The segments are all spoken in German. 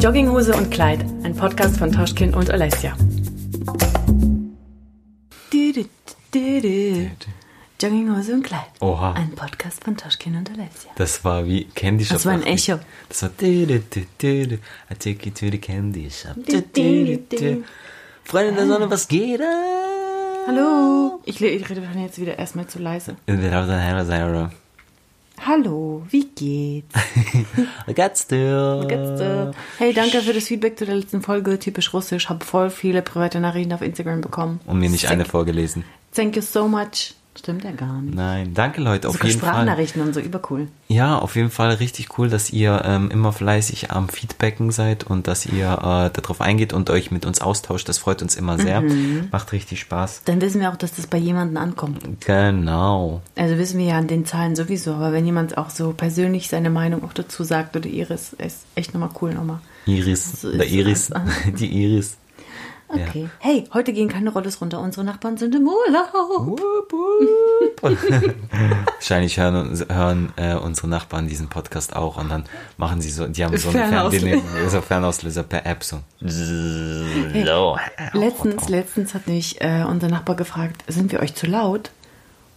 Jogginghose und Kleid, ein Podcast von Toschkin und Alessia. Jogginghose und Kleid. Oha. Ein Podcast von Toschkin und Alessia. Das war wie Candy Shop. Das war ein. Echo. Das war. I take you to the Candy Shop. Freunde der Sonne, was geht? Hallo. Ich, rede jetzt wieder erstmal zu leise. Hallo. Wie geht's? Geht's dir? Geht's dir? Hey, danke für das Feedback zu der letzten Folge. Typisch russisch. Hab voll viele private Nachrichten auf Instagram bekommen. Und mir nicht Sick. eine vorgelesen. Thank you so much. Stimmt ja gar nicht. Nein, danke Leute, auf Sogar jeden Fall. Sprachnachrichten und so, übercool. Ja, auf jeden Fall richtig cool, dass ihr ähm, immer fleißig am Feedbacken seid und dass ihr äh, darauf eingeht und euch mit uns austauscht. Das freut uns immer sehr. Mhm. Macht richtig Spaß. Dann wissen wir auch, dass das bei jemandem ankommt. Genau. Also wissen wir ja an den Zahlen sowieso, aber wenn jemand auch so persönlich seine Meinung auch dazu sagt oder Iris, ist echt nochmal cool nochmal. Iris, So der Iris, die Iris. Okay. Hey, heute gehen keine Rollos runter. Unsere Nachbarn sind im Urlaub. Wupp, wupp. Wahrscheinlich hören, hören äh, unsere Nachbarn diesen Podcast auch und dann machen sie so, die haben so Fernauslöser. Fernbedienung, so Fernauslöser per App so. so. Letztens, letztens hat mich äh, unser Nachbar gefragt, sind wir euch zu laut?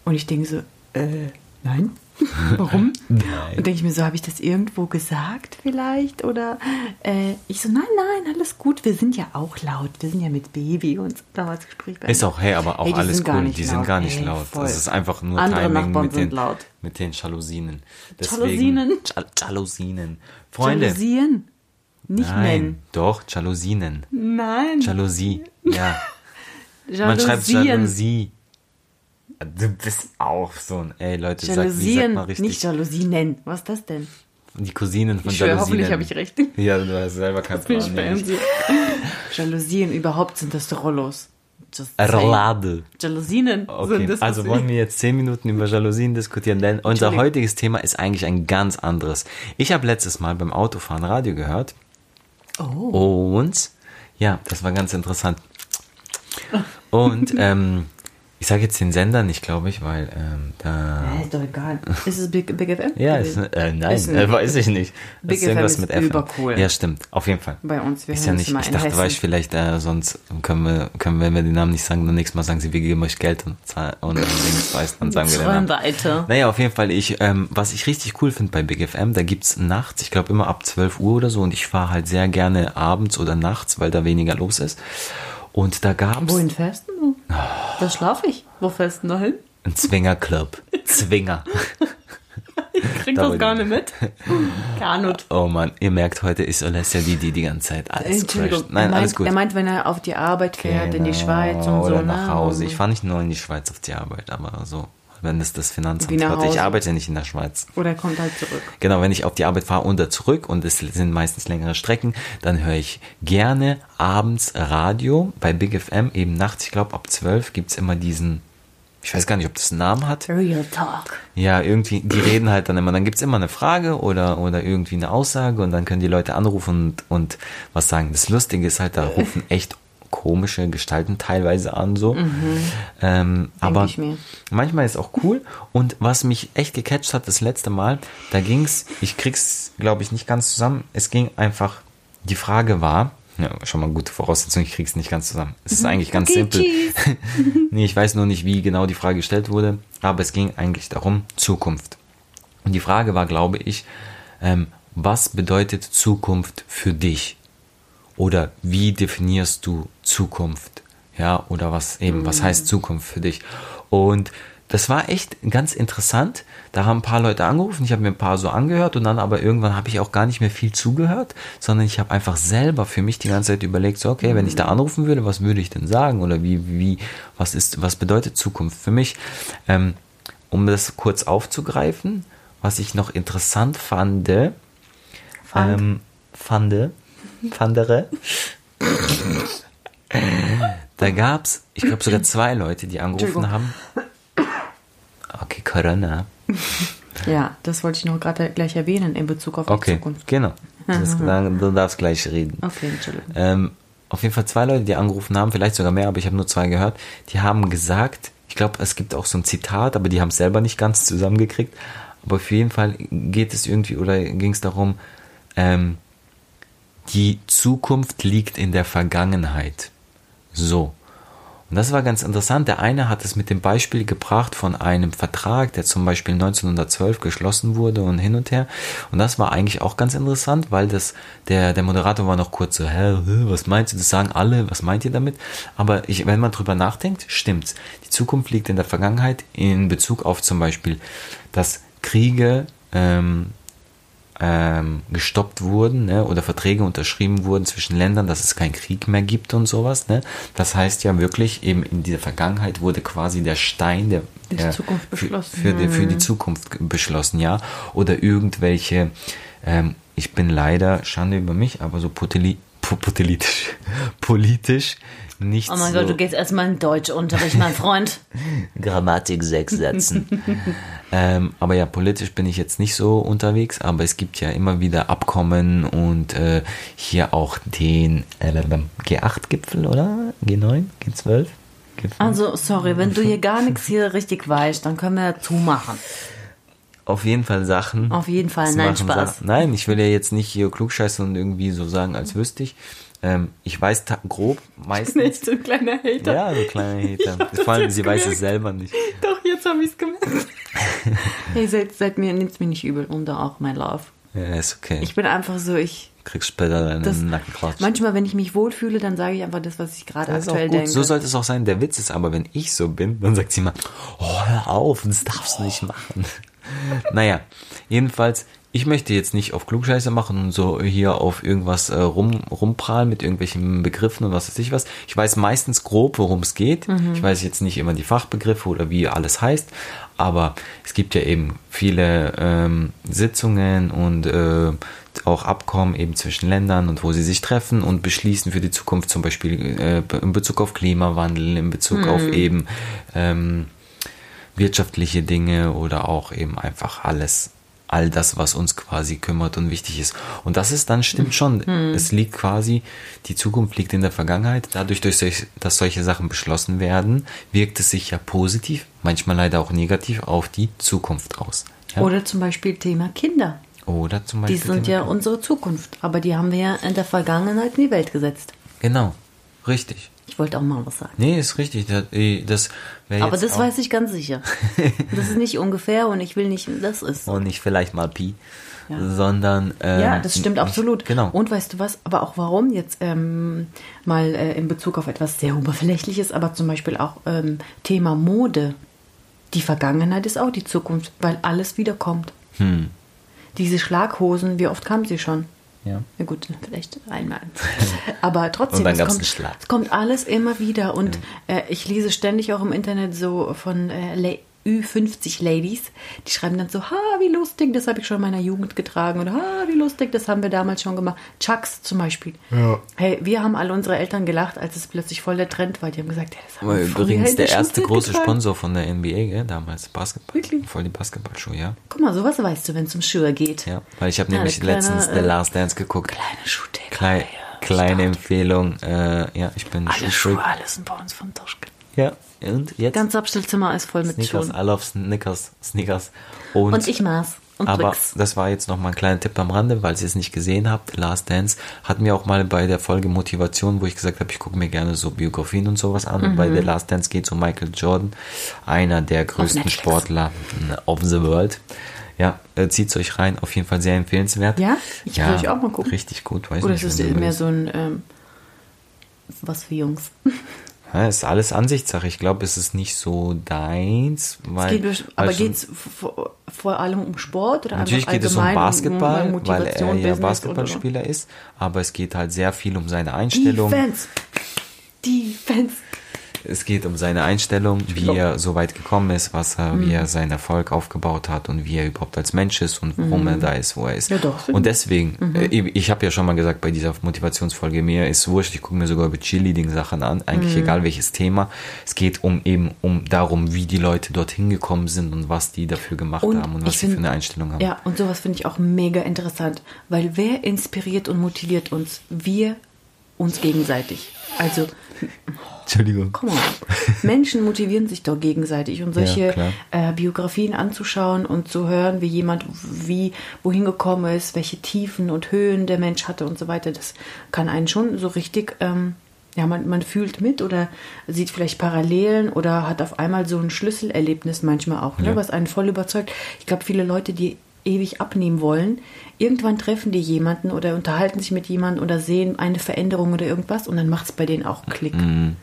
Und ich denke so, äh, nein. Warum? Nein. Und denke ich mir so, habe ich das irgendwo gesagt vielleicht? Oder äh, ich so, nein, nein, alles gut. Wir sind ja auch laut. Wir sind ja mit Baby und damals Gespräch. Ist auch, hey, aber auch Hey, alles cool. Die sind gar nicht Ey, laut. voll. Das ist einfach nur Andere Timing Nachbarn mit sind den, laut. mit den Jalousinen. Jalousinen? Jal Jalousinen. Freunde. Jalousien? Nicht Nein, nennen. doch, Jalousinen. Nein. Jalousie, ja. Man schreibt. Jalousie. Du bist auch so ein, ey Leute, sag, wie sagt Jalousien, mal richtig? nicht Jalousinen. Was ist das denn? Die Cousinen von Ich schwöre, Jalousinen. hoffentlich habe ich recht. Ja, du hast selber ich Plan. fancy. Jalousien, überhaupt sind das Rollos. Roulade. Jalousinen Okay, sind das. also wollen wir jetzt zehn Minuten über Jalousien diskutieren, denn unser heutiges Thema ist eigentlich ein ganz anderes. Ich habe letztes Mal beim Autofahren Radio gehört Oh. und ja, das war ganz interessant. Und ähm, ich sage jetzt den Sender nicht, glaube ich, weil ähm, da... Äh, ist doch egal. Ist es Big, Big FM? Ja, ist, äh, nein, Ist äh, weiß ich nicht. Big ist irgendwas FM mit ist FM. übercool. Ja, stimmt, auf jeden Fall. Bei uns, wir ist ja es nicht, ich dachte, Hessen. weil ich vielleicht, äh, sonst können wir, können wir, wenn wir den Namen nicht sagen, dann nächstes Mal sagen sie, wir geben euch Geld und, und dann, links weiß, dann sagen wir den Namen. weiter. Naja, auf jeden Fall, ich, ähm, was ich richtig cool finde bei Big FM, da gibt's nachts, ich glaube immer ab 12 Uhr oder so, und ich fahre halt sehr gerne abends oder nachts, weil da weniger los ist. Und da gab's Wohin fährst du? Da schlafe ich. Wo fährst du da hin? einen Zwingerclub. Zwinger. Ich krieg Da das gar nicht mit. Gar nicht. Oh man, ihr merkt, heute ist Alessia die, die die ganze Zeit alles Entschuldigung. crasht. Nein, meint, alles gut. er meint, wenn er auf die Arbeit fährt, in die Genau, Schweiz und so. Oder ne? nach Hause. Ich fahre nicht nur in die Schweiz auf die Arbeit, aber so, wenn es das Finanzamt hört. Ich arbeite nicht in der Schweiz. Oder er kommt halt zurück. Genau, wenn ich auf die Arbeit fahre und da zurück und es sind meistens längere Strecken, dann höre ich gerne abends Radio bei Big FM, eben nachts, ich glaube ab 12 gibt's immer diesen, ich weiß gar nicht, ob das einen Namen hat. Real Talk. Ja, irgendwie, die reden halt dann immer, dann gibt's immer eine Frage oder, oder irgendwie eine Aussage und dann können die Leute anrufen und, und was sagen. Das Lustige ist halt, da rufen echt komische Gestalten teilweise an, so. Ähm, aber Mhm. ich mir. manchmal ist auch cool. Und was mich echt gecatcht hat, das letzte Mal, da ging's, ich krieg's, glaube ich, nicht ganz zusammen. Es ging einfach, die Frage war, ja, schon mal gute Voraussetzung, ich krieg's nicht ganz zusammen. Es ist eigentlich ganz Okay, simpel. nee, ich weiß nur nicht, wie genau die Frage gestellt wurde, aber es ging eigentlich darum, Zukunft. Und die Frage war, glaube ich, ähm, was bedeutet Zukunft für dich? Oder wie definierst du Zukunft? Ja, oder was eben, was heißt Zukunft für dich? Und das war echt ganz interessant. Da haben ein paar Leute angerufen, ich habe mir ein paar so angehört und dann aber irgendwann habe ich auch gar nicht mehr viel zugehört, sondern ich habe einfach selber für mich die ganze Zeit überlegt, so okay, wenn ich da anrufen würde, was würde ich denn sagen oder wie wie was ist was bedeutet Zukunft für mich? Ähm, um das kurz aufzugreifen, was ich noch interessant fand, Fand. ähm, fande, fandere. da gab's, ich glaube sogar zwei Leute, die angerufen haben. Okay, Corona. Ja, das wollte ich noch gerade gleich erwähnen in Bezug auf die Okay, Zukunft. genau. Das, dann, du darfst gleich reden. Okay, Entschuldigung. Ähm, auf jeden Fall zwei Leute, die angerufen haben, vielleicht sogar mehr, aber ich habe nur zwei gehört, die haben gesagt, ich glaube, es gibt auch so ein Zitat, aber die haben es selber nicht ganz zusammengekriegt. Aber auf jeden Fall geht es irgendwie oder ging es darum, ähm, die Zukunft liegt in der Vergangenheit. So. Und das war ganz interessant. Der eine hat es mit dem Beispiel gebracht von einem Vertrag, der zum Beispiel 1912 geschlossen wurde und hin und her. Und das war eigentlich auch ganz interessant, weil das, der, der Moderator war noch kurz so, hä, was meinst du? Das sagen alle, was meint ihr damit? Aber ich, wenn man drüber nachdenkt, stimmt's. Die Zukunft liegt in der Vergangenheit in Bezug auf zum Beispiel, dass Kriege, ähm, ähm, gestoppt wurden ne, oder Verträge unterschrieben wurden zwischen Ländern, dass es keinen Krieg mehr gibt und sowas. Ne. Das heißt ja wirklich, eben in dieser Vergangenheit wurde quasi der Stein der, der Zukunft beschlossen. Für, für, die, für die Zukunft beschlossen, ja. Oder irgendwelche, ähm, ich bin leider, Schande über mich, aber so politisch, politisch nicht Oh mein so Gott, du gehst erstmal in Deutschunterricht, mein Freund. Grammatik sechs Sätzen. ähm, aber ja, politisch bin ich jetzt nicht so unterwegs, aber es gibt ja immer wieder Abkommen und äh, hier auch den äh, G8-Gipfel, oder? G9? G12? Gipfel? Also, sorry, wenn du hier gar nichts hier richtig weißt, dann können wir zumachen. Auf jeden Fall Sachen. Auf jeden Fall, nein, machen, Spaß. Sachen. Nein, ich will ja jetzt nicht hier klugscheißen und irgendwie so sagen, als wüsste ich. Ähm, ich weiß grob meistens. Nicht so ein kleiner Hater. Ja, so kleine Hater. hab das Vor allem, sie weiß es gemerkt. selber nicht. Doch, jetzt habe ich es gemerkt. hey, seid, seid mir, nimmt's mir nicht übel und auch mein Love. Ja, ist okay. Ich bin einfach so, ich. kriegst später deinen Nackenklatsch. manchmal, wenn ich mich wohlfühle, dann sage ich einfach das, was ich gerade aktuell denke. So sollte es auch sein. Der Witz ist aber, wenn ich so bin, dann sagt sie mal, oh, hör auf, das darfst du nicht machen. Naja, jedenfalls, ich möchte jetzt nicht auf Klugscheiße machen und so hier auf irgendwas äh, rum, rumprallen mit irgendwelchen Begriffen und was weiß ich was. Ich weiß meistens grob, worum es geht. Ich weiß jetzt nicht immer die Fachbegriffe oder wie alles heißt, aber es gibt ja eben viele ähm, Sitzungen und äh, auch Abkommen eben zwischen Ländern und wo sie sich treffen und beschließen für die Zukunft, zum Beispiel äh, in Bezug auf Klimawandel, in Bezug auf eben ähm, wirtschaftliche Dinge oder auch eben einfach alles, all das, was uns quasi kümmert und wichtig ist. Und das ist dann stimmt schon. Es liegt quasi, die Zukunft liegt in der Vergangenheit. Dadurch, durch solch, dass solche Sachen beschlossen werden, wirkt es sich ja positiv, manchmal leider auch negativ auf die Zukunft aus. Ja? Oder zum Beispiel Thema Kinder. Oder zum Die Beispiel. sind ja Thema- unsere Zukunft. Aber die haben wir ja in der Vergangenheit in die Welt gesetzt. Genau, richtig. Ich wollte auch mal was sagen. Nee, ist richtig. Das, äh, das wäre Aber das weiß ich ganz sicher. Das ist nicht ungefähr und ich will nicht, das ist. Und nicht vielleicht mal Pi, Ja. sondern. Ähm, Ja, das stimmt nicht- absolut. Genau. Und weißt du was, aber auch warum jetzt ähm, mal äh, in Bezug auf etwas sehr Oberflächliches, aber zum Beispiel auch ähm, Thema Mode. Die Vergangenheit ist auch die Zukunft, weil alles wiederkommt. Hm. Diese Schlaghosen, wie oft kamen sie schon? Ja. Na gut, vielleicht einmal. Aber trotzdem, es, kommt, es kommt alles immer wieder. Und äh, ich lese ständig auch im Internet so von äh, La- Ü50 Ladies, die schreiben dann so, ha, wie lustig, das habe ich schon in meiner Jugend getragen. Oder ha, wie lustig, das haben wir damals schon gemacht. Chucks zum Beispiel. Hey, wir haben alle unsere Eltern gelacht, als es plötzlich voll der Trend war. Die haben gesagt, hey, das haben wir übrigens der erste große getragen. Sponsor von der NBA, gell, damals Basketball. Wirklich? Voll die Basketballschuhe, ja. Guck mal, sowas weißt du, wenn es um Schuhe geht. Ja, weil ich habe Ja, nämlich eine kleine, letztens äh, The Last Dance geguckt. Kleine Schuhtheke. Klei kleine Empfehlung. Äh, ja, ich bin Alle. Schuhe, alles sind bei uns von Toschke. Ja, und jetzt Ganz Abstellzimmer ist voll mit Sneakers, Schuhen. I love Sneakers, Sneakers. Und, Und ich maß und aber Tricks. das war jetzt noch mal ein kleiner Tipp am Rande, weil ihr es nicht gesehen habt. Last Dance hatten wir auch mal bei der Folge Motivation, wo ich gesagt habe, ich gucke mir gerne so Biografien und sowas an. Und bei Mhm. The Last Dance geht es um Michael Jordan, einer der größten. Sportler of the world. Ja, äh, zieht's euch rein. Auf jeden Fall sehr empfehlenswert. Ja? Ich will euch auch mal gucken. Richtig gut, weiß Oder nicht. ist es mehr so ein, ähm, was für Jungs? Ja, ist alles Ansichtssache. Ich glaube, es ist nicht so deins. Weil, Es geht, aber schon- geht es vor, vor allem um Sport oder Natürlich geht es um Basketball, um weil er ja Business Basketballspieler ist, aber es geht halt sehr viel um seine Einstellung. Defense. Defense. Es geht um seine Einstellung, wie glaub- er so weit gekommen ist, was er, wie Mhm. er seinen Erfolg aufgebaut hat und wie er überhaupt als Mensch ist und warum er da ist, wo er ist. Mhm. Ja, doch. Und deswegen, äh, ich, ich habe ja schon mal gesagt bei dieser Motivationsfolge, mir ist wurscht, ich gucke mir sogar über Cheerleading-Sachen an, eigentlich Mhm. egal welches Thema. Es geht um eben um darum, wie die Leute dorthin gekommen sind und was die dafür gemacht Und haben und was ich sie für find- eine Einstellung haben. Ja, und sowas finde ich auch mega interessant, weil wer inspiriert und motiviert uns? Wir uns gegenseitig. Also, Entschuldigung. Come on. Menschen motivieren sich doch gegenseitig und solche Ja, äh, Biografien anzuschauen und zu hören, wie jemand wie wohin gekommen ist, welche Tiefen und Höhen der Mensch hatte und so weiter, das kann einen schon so richtig, ähm, ja, man, man fühlt mit oder sieht vielleicht Parallelen oder hat auf einmal so ein Schlüsselerlebnis manchmal auch, ne, Ja. was einen voll überzeugt. Ich glaube, viele Leute, die ewig abnehmen wollen, irgendwann treffen die jemanden oder unterhalten sich mit jemandem oder sehen eine Veränderung oder irgendwas und dann macht es bei denen auch Klick. Mhm.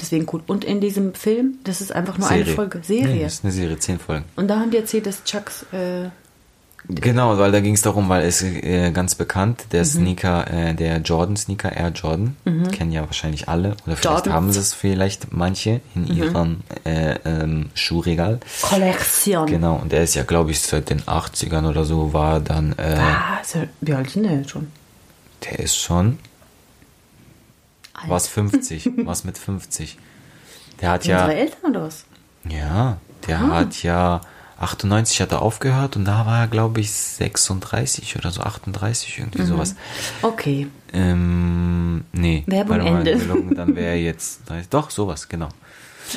Deswegen gut. Und in diesem Film, das ist einfach nur eine Folge. Nee, Serie. das ist eine Serie, zehn Folgen. Und da haben die erzählt, dass Chucks. Äh, Genau, weil da ging es darum, weil es äh, ganz bekannt, Mhm. der Sneaker, äh, der Jordan Sneaker, Air Jordan, kennen ja wahrscheinlich alle oder vielleicht Jordans. haben sie es vielleicht manche in Mhm. ihrem äh, ähm, Schuhregal. Kollektion. Genau, und er ist ja, glaube ich, seit den 80ern oder so war dann, äh, Ah, ist er- wie alt ist denn der jetzt schon? der ist schon, Alt. was 50, was mit 50. Der hat unsere ja, Eltern oder was? ja, der Ah. hat ja, 98 hat er aufgehört und da war er, glaube ich, 36 oder so, 38, Mhm. irgendwie sowas. Okay. Ähm, nee. Werbung mal, Ende. gelogen, Dann wäre er jetzt. Doch, sowas, genau.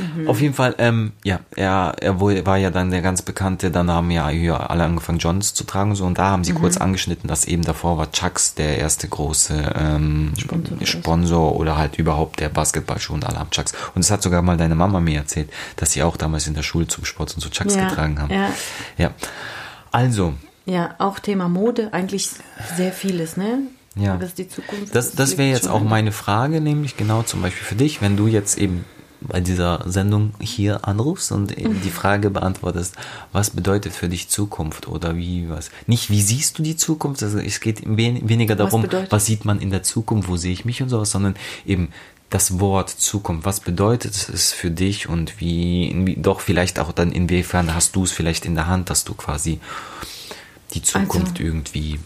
Mhm. Auf jeden Fall, ähm, ja, er, er war ja dann der ganz bekannte, dann haben ja hier alle angefangen, Johns zu tragen, so, und da haben sie kurz Mhm. angeschnitten, dass eben davor war Chucks der erste große ähm, Sponsor. Sponsor oder halt überhaupt der Basketballschuh und alle haben Chucks. Und das hat sogar mal deine Mama mir erzählt, dass sie auch damals in der Schule zum Sport und so Chucks Ja, getragen haben. ja. ja. Also, Ja, auch Thema Mode, eigentlich sehr vieles, ne? Ja. Das. Das, das wäre jetzt auch meine Frage, nämlich genau zum Beispiel für dich, wenn du jetzt eben bei dieser Sendung hier anrufst und eben die Frage beantwortest, was bedeutet für dich Zukunft oder wie was? Nicht wie siehst du die Zukunft, also es geht wen, weniger darum, was, bedeutet- sieht man in der Zukunft, wo sehe ich mich und sowas, sondern eben das Wort Zukunft, was bedeutet es für dich und wie, wie doch vielleicht auch dann inwiefern hast du es vielleicht in der Hand, dass du quasi die Zukunft Also- irgendwie,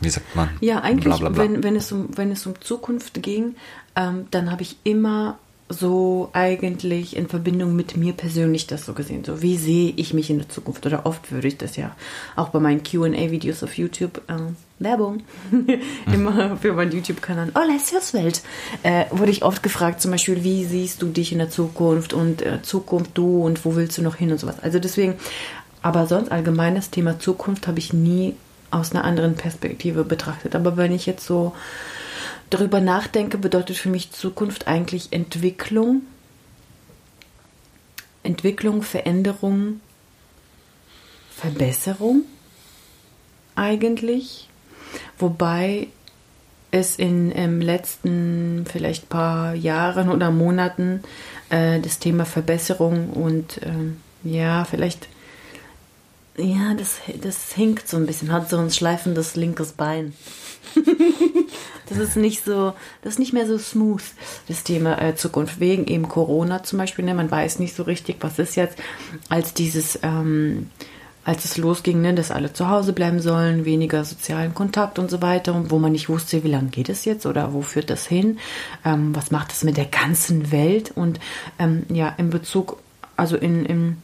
wie sagt man? Ja, eigentlich, Bla, bla, bla. Wenn, wenn, es um, wenn es um Zukunft ging, ähm, dann habe ich immer so eigentlich in Verbindung mit mir persönlich das so gesehen. So, wie sehe ich mich in der Zukunft? Oder oft würde ich das ja auch bei meinen QA-Videos auf YouTube, ähm, Werbung, immer für meinen YouTube-Kanal, oh, Lessios Welt, äh, wurde ich oft gefragt, zum Beispiel, wie siehst du dich in der Zukunft und äh, Zukunft du und wo willst du noch hin und sowas. Also deswegen, aber sonst allgemein das Thema Zukunft habe ich nie aus einer anderen Perspektive betrachtet. Aber wenn ich jetzt so darüber nachdenke, bedeutet für mich Zukunft eigentlich Entwicklung. Entwicklung, Veränderung, Verbesserung eigentlich. Wobei es in im letzten vielleicht paar Jahren oder Monaten äh, das Thema Verbesserung und ähm, ja, vielleicht ja, das, das hinkt so ein bisschen, hat so ein schleifendes linkes Bein. das ist nicht so, das ist nicht mehr so smooth, das Thema äh, Zukunft. Wegen eben Corona zum Beispiel, ne? man weiß nicht so richtig, was ist jetzt, als dieses, ähm, als es losging, ne, dass alle zu Hause bleiben sollen, weniger sozialen Kontakt und so weiter, und wo man nicht wusste, wie lange geht es jetzt oder wo führt das hin, ähm, was macht das mit der ganzen Welt und ähm, ja, in Bezug, also in, in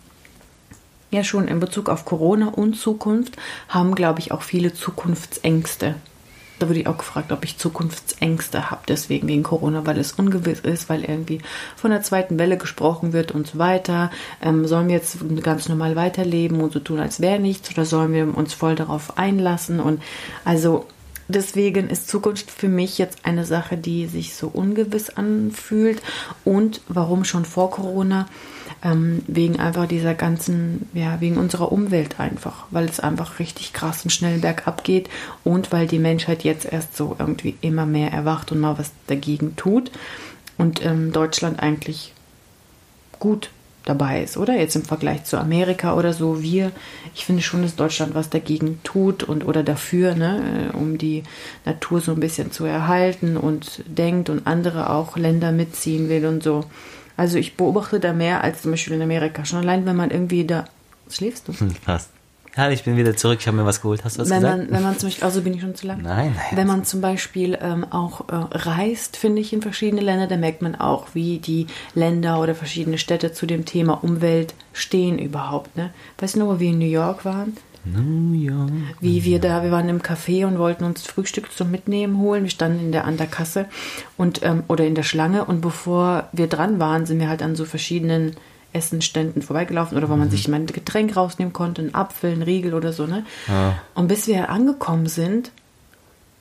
ja schon in Bezug auf Corona und Zukunft haben, glaube ich, auch viele Zukunftsängste. Da wurde ich auch gefragt, ob ich Zukunftsängste habe, deswegen wegen Corona, weil es ungewiss ist, weil irgendwie von der zweiten Welle gesprochen wird und so weiter. Ähm, sollen wir jetzt ganz normal weiterleben und so tun, als wäre nichts, oder sollen wir uns voll darauf einlassen? Und also deswegen ist Zukunft für mich jetzt eine Sache, die sich so ungewiss anfühlt. Und warum schon vor Corona? Ähm, wegen einfach dieser ganzen, ja, wegen unserer Umwelt einfach, weil es einfach richtig krass und schnell bergab geht und weil die Menschheit jetzt erst so irgendwie immer mehr erwacht und mal was dagegen tut und ähm, Deutschland eigentlich gut dabei ist, oder? Jetzt im Vergleich zu Amerika oder so. Wir, ich finde schon, dass Deutschland was dagegen tut und oder dafür, ne, äh, um die Natur so ein bisschen zu erhalten und denkt und andere auch Länder mitziehen will und so. Also ich beobachte da mehr als zum Beispiel in Amerika. Schon allein, wenn man irgendwie da. Schläfst du? Passt. Ja, ich bin wieder zurück. Ich habe mir was geholt. Hast du was wenn gesagt? man, wenn man zum Beispiel, also bin ich schon zu lang. Nein, nein. Wenn man zum Beispiel ähm, auch äh, reist, finde ich, in verschiedene Länder, dann merkt man auch, wie die Länder oder verschiedene Städte zu dem Thema Umwelt stehen überhaupt. Ne? Weißt du noch, wo wir in New York waren? Wie wir da, wir waren im Café und wollten uns Frühstück zum Mitnehmen holen. Wir standen in der, an der Kasse und, ähm, oder in der Schlange und bevor wir dran waren, sind wir halt an so verschiedenen Essenständen vorbeigelaufen oder wo man sich mein Getränk rausnehmen konnte, einen Apfel, einen Riegel oder so, ne? Ja. Und bis wir angekommen sind,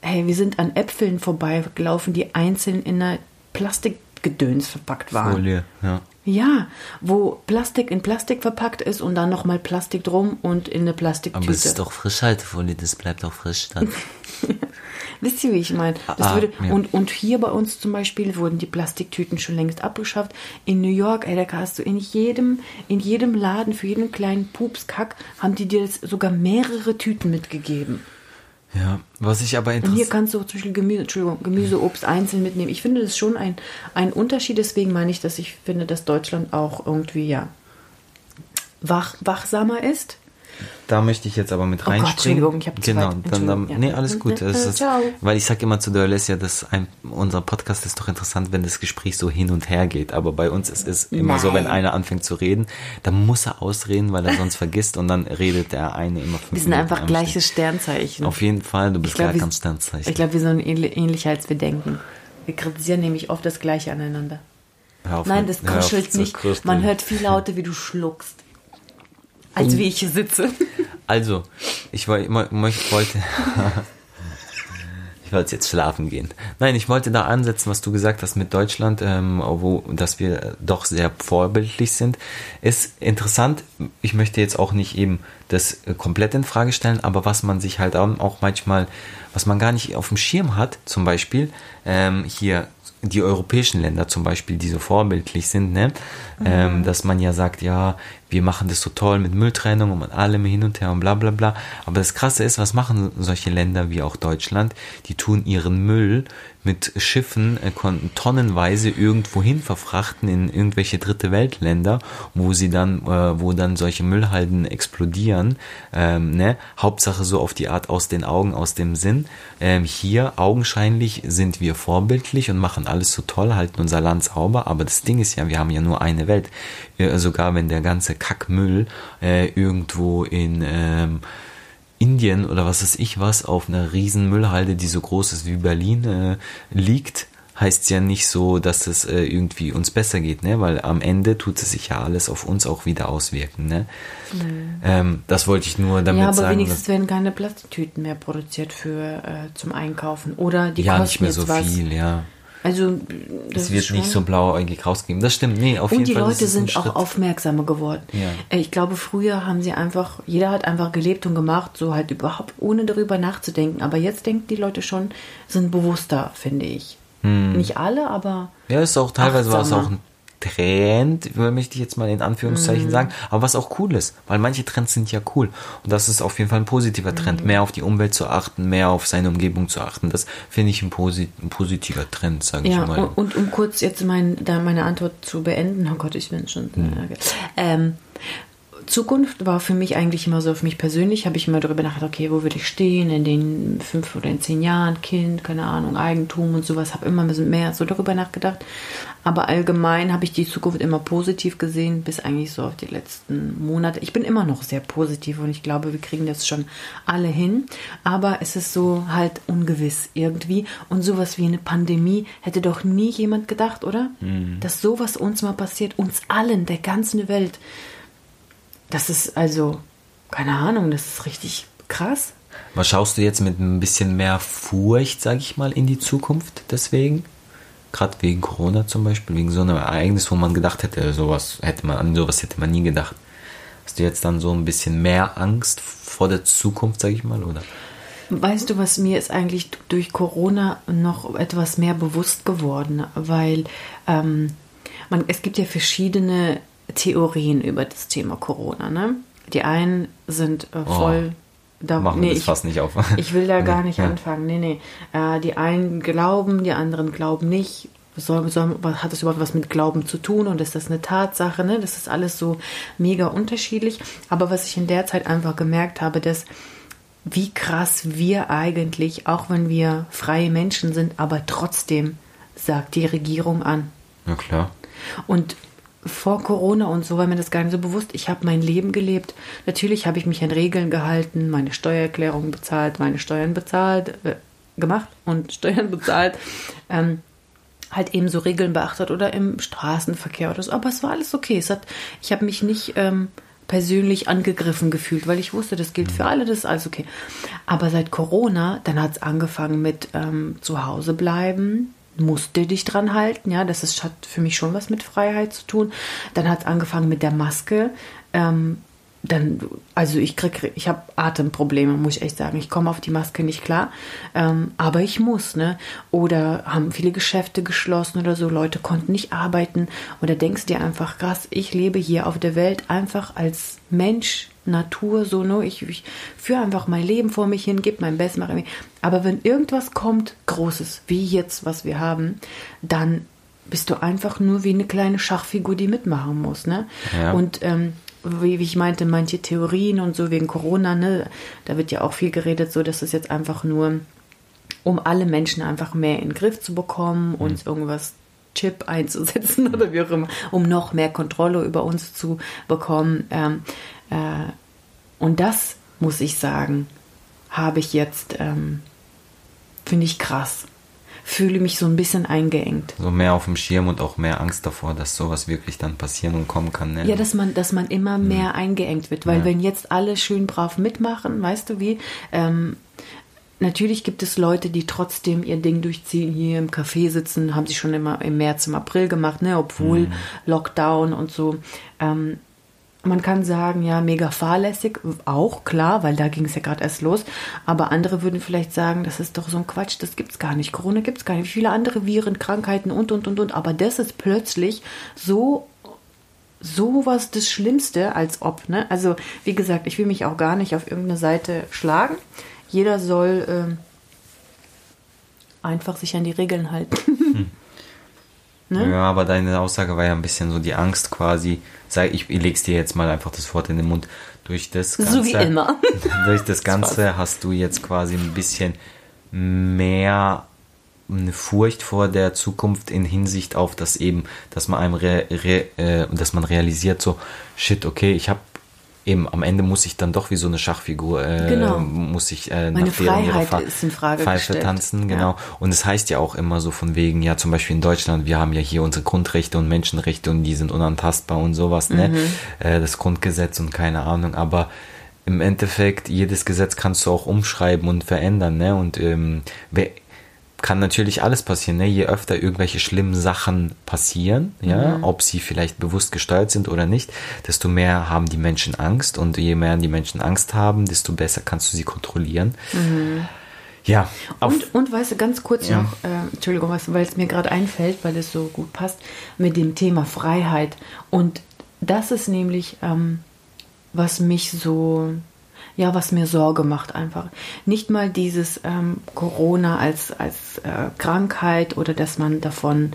hey, wir sind an Äpfeln vorbeigelaufen, die einzeln in einer Plastikgedöns verpackt waren. Folie, ja. Ja, wo Plastik in Plastik verpackt ist und dann nochmal Plastik drum und in eine Plastiktüte. Aber es ist doch Frischhaltefolie, das bleibt auch frisch dann. Wisst ihr, wie ich meine? Das Ah, würde, ja. und, und hier bei uns zum Beispiel wurden die Plastiktüten schon längst abgeschafft. In New York, ey, da hast du in jedem, in jedem Laden, für jeden kleinen Pupskack, haben die dir jetzt sogar mehrere Tüten mitgegeben. Ja, was ich aber Und hier interessant... kannst du zum Beispiel Gemüse, Entschuldigung, Gemüse, Obst einzeln mitnehmen. Ich finde das schon ein, ein Unterschied. Deswegen meine ich, dass ich finde, dass Deutschland auch irgendwie, ja, wach, wachsamer ist. Da möchte ich jetzt aber mit Oh Gott, reinspringen. Entschuldigung, ich hab zu Genau, dann, dann, ja. nee, alles gut. Ist, weil ich sage immer zu der Alessia, dass ein, unser Podcast ist doch interessant, wenn das Gespräch so hin und her geht. Aber bei uns ist es immer so, wenn Nein. einer anfängt zu reden, dann muss er ausreden, weil er sonst vergisst und dann redet der eine immer fünf Wir sind Minuten einfach am gleiches Sternzeichen. Auf jeden Fall, du bist Ich glaub, gar wir- kein Sternzeichen. Ich glaube, wir sind ähnlich, ähnlicher, als wir denken. Wir kritisieren nämlich oft das Gleiche aneinander. Nein, das kuschelt nicht. Man hört viel lauter, wie du schluckst. Als wie ich hier sitze. Also, ich wollte. ich wollte jetzt schlafen gehen. Nein, ich wollte da ansetzen, was du gesagt hast mit Deutschland, ähm, wo, dass wir doch sehr vorbildlich sind. Ist interessant. Ich möchte jetzt auch nicht eben das äh, komplett in Frage stellen, aber was man sich halt auch manchmal, was man gar nicht auf dem Schirm hat, zum Beispiel ähm, hier die europäischen Länder zum Beispiel, die so vorbildlich sind, ne? ähm, dass man ja sagt, ja, wir machen das so toll mit Mülltrennung und allem hin und her und bla bla bla. Aber das Krasse ist, was machen solche Länder wie auch Deutschland? Die tun ihren Müll mit Schiffen äh, konnten tonnenweise irgendwo hin verfrachten in irgendwelche dritte Weltländer, wo sie dann, äh, wo dann solche Müllhalden explodieren. Ähm, ne? Hauptsache so auf die Art aus den Augen, aus dem Sinn. Ähm, hier augenscheinlich sind wir vorbildlich und machen alles so toll, halten unser Land sauber. Aber das Ding ist ja, wir haben ja nur eine Welt. Äh, sogar wenn der ganze Kackmüll äh, irgendwo in ähm, Indien oder was weiß ich was auf einer riesen Müllhalde, die so groß ist wie Berlin, äh, liegt, heißt es ja nicht so, dass es äh, irgendwie uns besser geht, ne? Weil am Ende tut es sich ja alles auf uns auch wieder auswirken, ne? Ähm, das wollte ich nur damit ja, aber sagen. wenigstens werden keine Plastiktüten mehr produziert für äh, zum Einkaufen. Oder die ja, kosten nicht mehr so was. viel, ja. Also das Es wird nicht so blauäugig rausgeben. Das stimmt, nee, auf Und jeden die Fall. Leute sind auch Schritt. aufmerksamer geworden. Ja. Äh, Ich glaube, früher haben sie einfach, jeder hat einfach gelebt und gemacht, so halt überhaupt ohne darüber nachzudenken. Aber jetzt denken die Leute schon, sind bewusster, finde ich. Hm. Nicht alle, aber Ja, ist auch teilweise war es achtsamer. auch ein Trend, möchte ich jetzt mal in Anführungszeichen Mhm. sagen, aber was auch cool ist, weil manche Trends sind ja cool und das ist auf jeden Fall ein positiver Mhm. Trend, mehr auf die Umwelt zu achten, mehr auf seine Umgebung zu achten, das finde ich ein, posi ein positiver Trend, sage ich Ja, mal. und, und um kurz jetzt mein, da meine Antwort zu beenden, oh Gott, ich bin schon. Hm. Okay. Ähm, Zukunft war für mich eigentlich immer so, für mich persönlich habe ich immer darüber nachgedacht, okay, wo will ich stehen in den fünf oder in zehn Jahren, Kind, keine Ahnung, Eigentum und sowas, habe immer ein bisschen mehr so darüber nachgedacht. Aber allgemein habe ich die Zukunft immer positiv gesehen, bis eigentlich so auf die letzten Monate. Ich bin immer noch sehr positiv und ich glaube, wir kriegen das schon alle hin. Aber es ist so halt ungewiss irgendwie. Und sowas wie eine Pandemie hätte doch nie jemand gedacht, oder? Dass sowas uns mal passiert, uns allen, der ganzen Welt. Das ist also, keine Ahnung, das ist richtig krass. Was schaust du jetzt mit ein bisschen mehr Furcht, sage ich mal, in die Zukunft deswegen? Gerade wegen Corona zum Beispiel, wegen so einem Ereignis, wo man gedacht hätte, sowas hätte man, an sowas hätte man nie gedacht. Hast du jetzt dann so ein bisschen mehr Angst vor der Zukunft, sage ich mal, oder? Weißt du, was mir ist eigentlich durch Corona noch etwas mehr bewusst geworden, weil ähm, man, es gibt ja verschiedene Theorien über das Thema Corona. Ne? Die einen sind äh, voll. da, Machen wir das ich, fast nicht auf. Ich will da gar Nee, nicht ja. anfangen. Nee, nee. Äh, die einen glauben, die anderen glauben nicht. Soll, soll, hat das überhaupt was mit Glauben zu tun und ist das eine Tatsache? Ne? Das ist alles so mega unterschiedlich. Aber was ich in der Zeit einfach gemerkt habe, dass wie krass wir eigentlich, auch wenn wir freie Menschen sind, aber trotzdem sagt die Regierung an. Ja, klar. Und vor Corona und so war mir das gar nicht so bewusst. Ich habe mein Leben gelebt. Natürlich habe ich mich an Regeln gehalten, meine Steuererklärung bezahlt, meine Steuern bezahlt, äh, gemacht und Steuern bezahlt. Ähm, halt eben so Regeln beachtet oder im Straßenverkehr oder so. Aber es war alles okay. Es hat, ich habe mich nicht ähm, persönlich angegriffen gefühlt, weil ich wusste, das gilt für alle, das ist alles okay. Aber seit Corona, dann hat es angefangen mit ähm, zu Hause bleiben, musste dich dran halten, ja, das ist, hat für mich schon was mit Freiheit zu tun. Dann hat es angefangen mit der Maske. Ähm, dann, also ich krieg, ich habe Atemprobleme, muss ich echt sagen. Ich komme auf die Maske nicht klar, ähm, aber ich muss, ne? Oder haben viele Geschäfte geschlossen oder so, Leute konnten nicht arbeiten. Oder denkst dir einfach, krass, ich lebe hier auf der Welt einfach als Mensch, Natur, so, ne? Ich, ich führe einfach mein Leben vor mich hin, gebe mein Bestes, mache Aber wenn irgendwas kommt, Großes, wie jetzt, was wir haben, dann bist du einfach nur wie eine kleine Schachfigur, die mitmachen muss, ne? Ja. Und ähm, wie, wie ich meinte, manche Theorien und so wegen Corona, ne, da wird ja auch viel geredet, so dass es jetzt einfach nur, um alle Menschen einfach mehr in den Griff zu bekommen, mhm. uns irgendwas Chip einzusetzen oder wie auch immer, um noch mehr Kontrolle über uns zu bekommen. Ähm, äh, und das, muss ich sagen, habe ich jetzt, ähm, finde ich krass fühle mich so ein bisschen eingeengt. So mehr auf dem Schirm und auch mehr Angst davor, dass sowas wirklich dann passieren und kommen kann. Ne? Ja, dass man, dass man immer hm. mehr eingeengt wird, weil ja. wenn jetzt alle schön brav mitmachen, weißt du wie, ähm, Natürlich gibt es Leute, die trotzdem ihr Ding durchziehen, hier im Café sitzen, haben sie schon immer im März, im April gemacht, ne, obwohl mhm. Lockdown und so. Ähm, man kann sagen, ja, mega fahrlässig, auch klar, weil da ging es ja gerade erst los. Aber andere würden vielleicht sagen, das ist doch so ein Quatsch, das gibt's gar nicht. Corona gibt's gar nicht. Viele andere Viren, Krankheiten und und und und. Aber das ist plötzlich so sowas das Schlimmste, als ob. Ne? Also wie gesagt, ich will mich auch gar nicht auf irgendeine Seite schlagen. Jeder soll äh, einfach sich an die Regeln halten. Hm. Ne? Ja, aber deine Aussage war ja ein bisschen so die Angst quasi, ich, ich leg's dir jetzt mal einfach das Wort in den Mund. Durch das Ganze, so wie immer. durch das Ganze hast du jetzt quasi ein bisschen mehr eine Furcht vor der Zukunft in Hinsicht auf das eben, dass man einem re, re, äh, dass man realisiert so shit, okay, ich habe eben am Ende muss ich dann doch wie so eine Schachfigur, äh, genau. muss ich äh, Meine nach Freiheit Fa ist in Frage Pfeife gestellt. tanzen, genau. Ja. Und es heißt ja auch immer so von wegen, ja zum Beispiel in Deutschland, wir haben ja hier unsere Grundrechte und Menschenrechte und die sind unantastbar und sowas, ne? mhm. ne? Äh, das Grundgesetz und keine Ahnung, aber im Endeffekt, jedes Gesetz kannst du auch umschreiben und verändern, ne? Und ähm, wer, kann natürlich alles passieren. Ne? Je öfter irgendwelche schlimmen Sachen passieren, ja, mhm. ob sie vielleicht bewusst gesteuert sind oder nicht, desto mehr haben die Menschen Angst und je mehr die Menschen Angst haben, desto besser kannst du sie kontrollieren. Mhm. Ja. Und, und weißt du, ganz kurz ja. noch, äh, Entschuldigung, weil es mir gerade einfällt, weil es so gut passt, mit dem Thema Freiheit. Und das ist nämlich, ähm, was mich so ja, was mir Sorge macht einfach. Nicht mal dieses ähm, Corona als, als äh, Krankheit oder dass man davon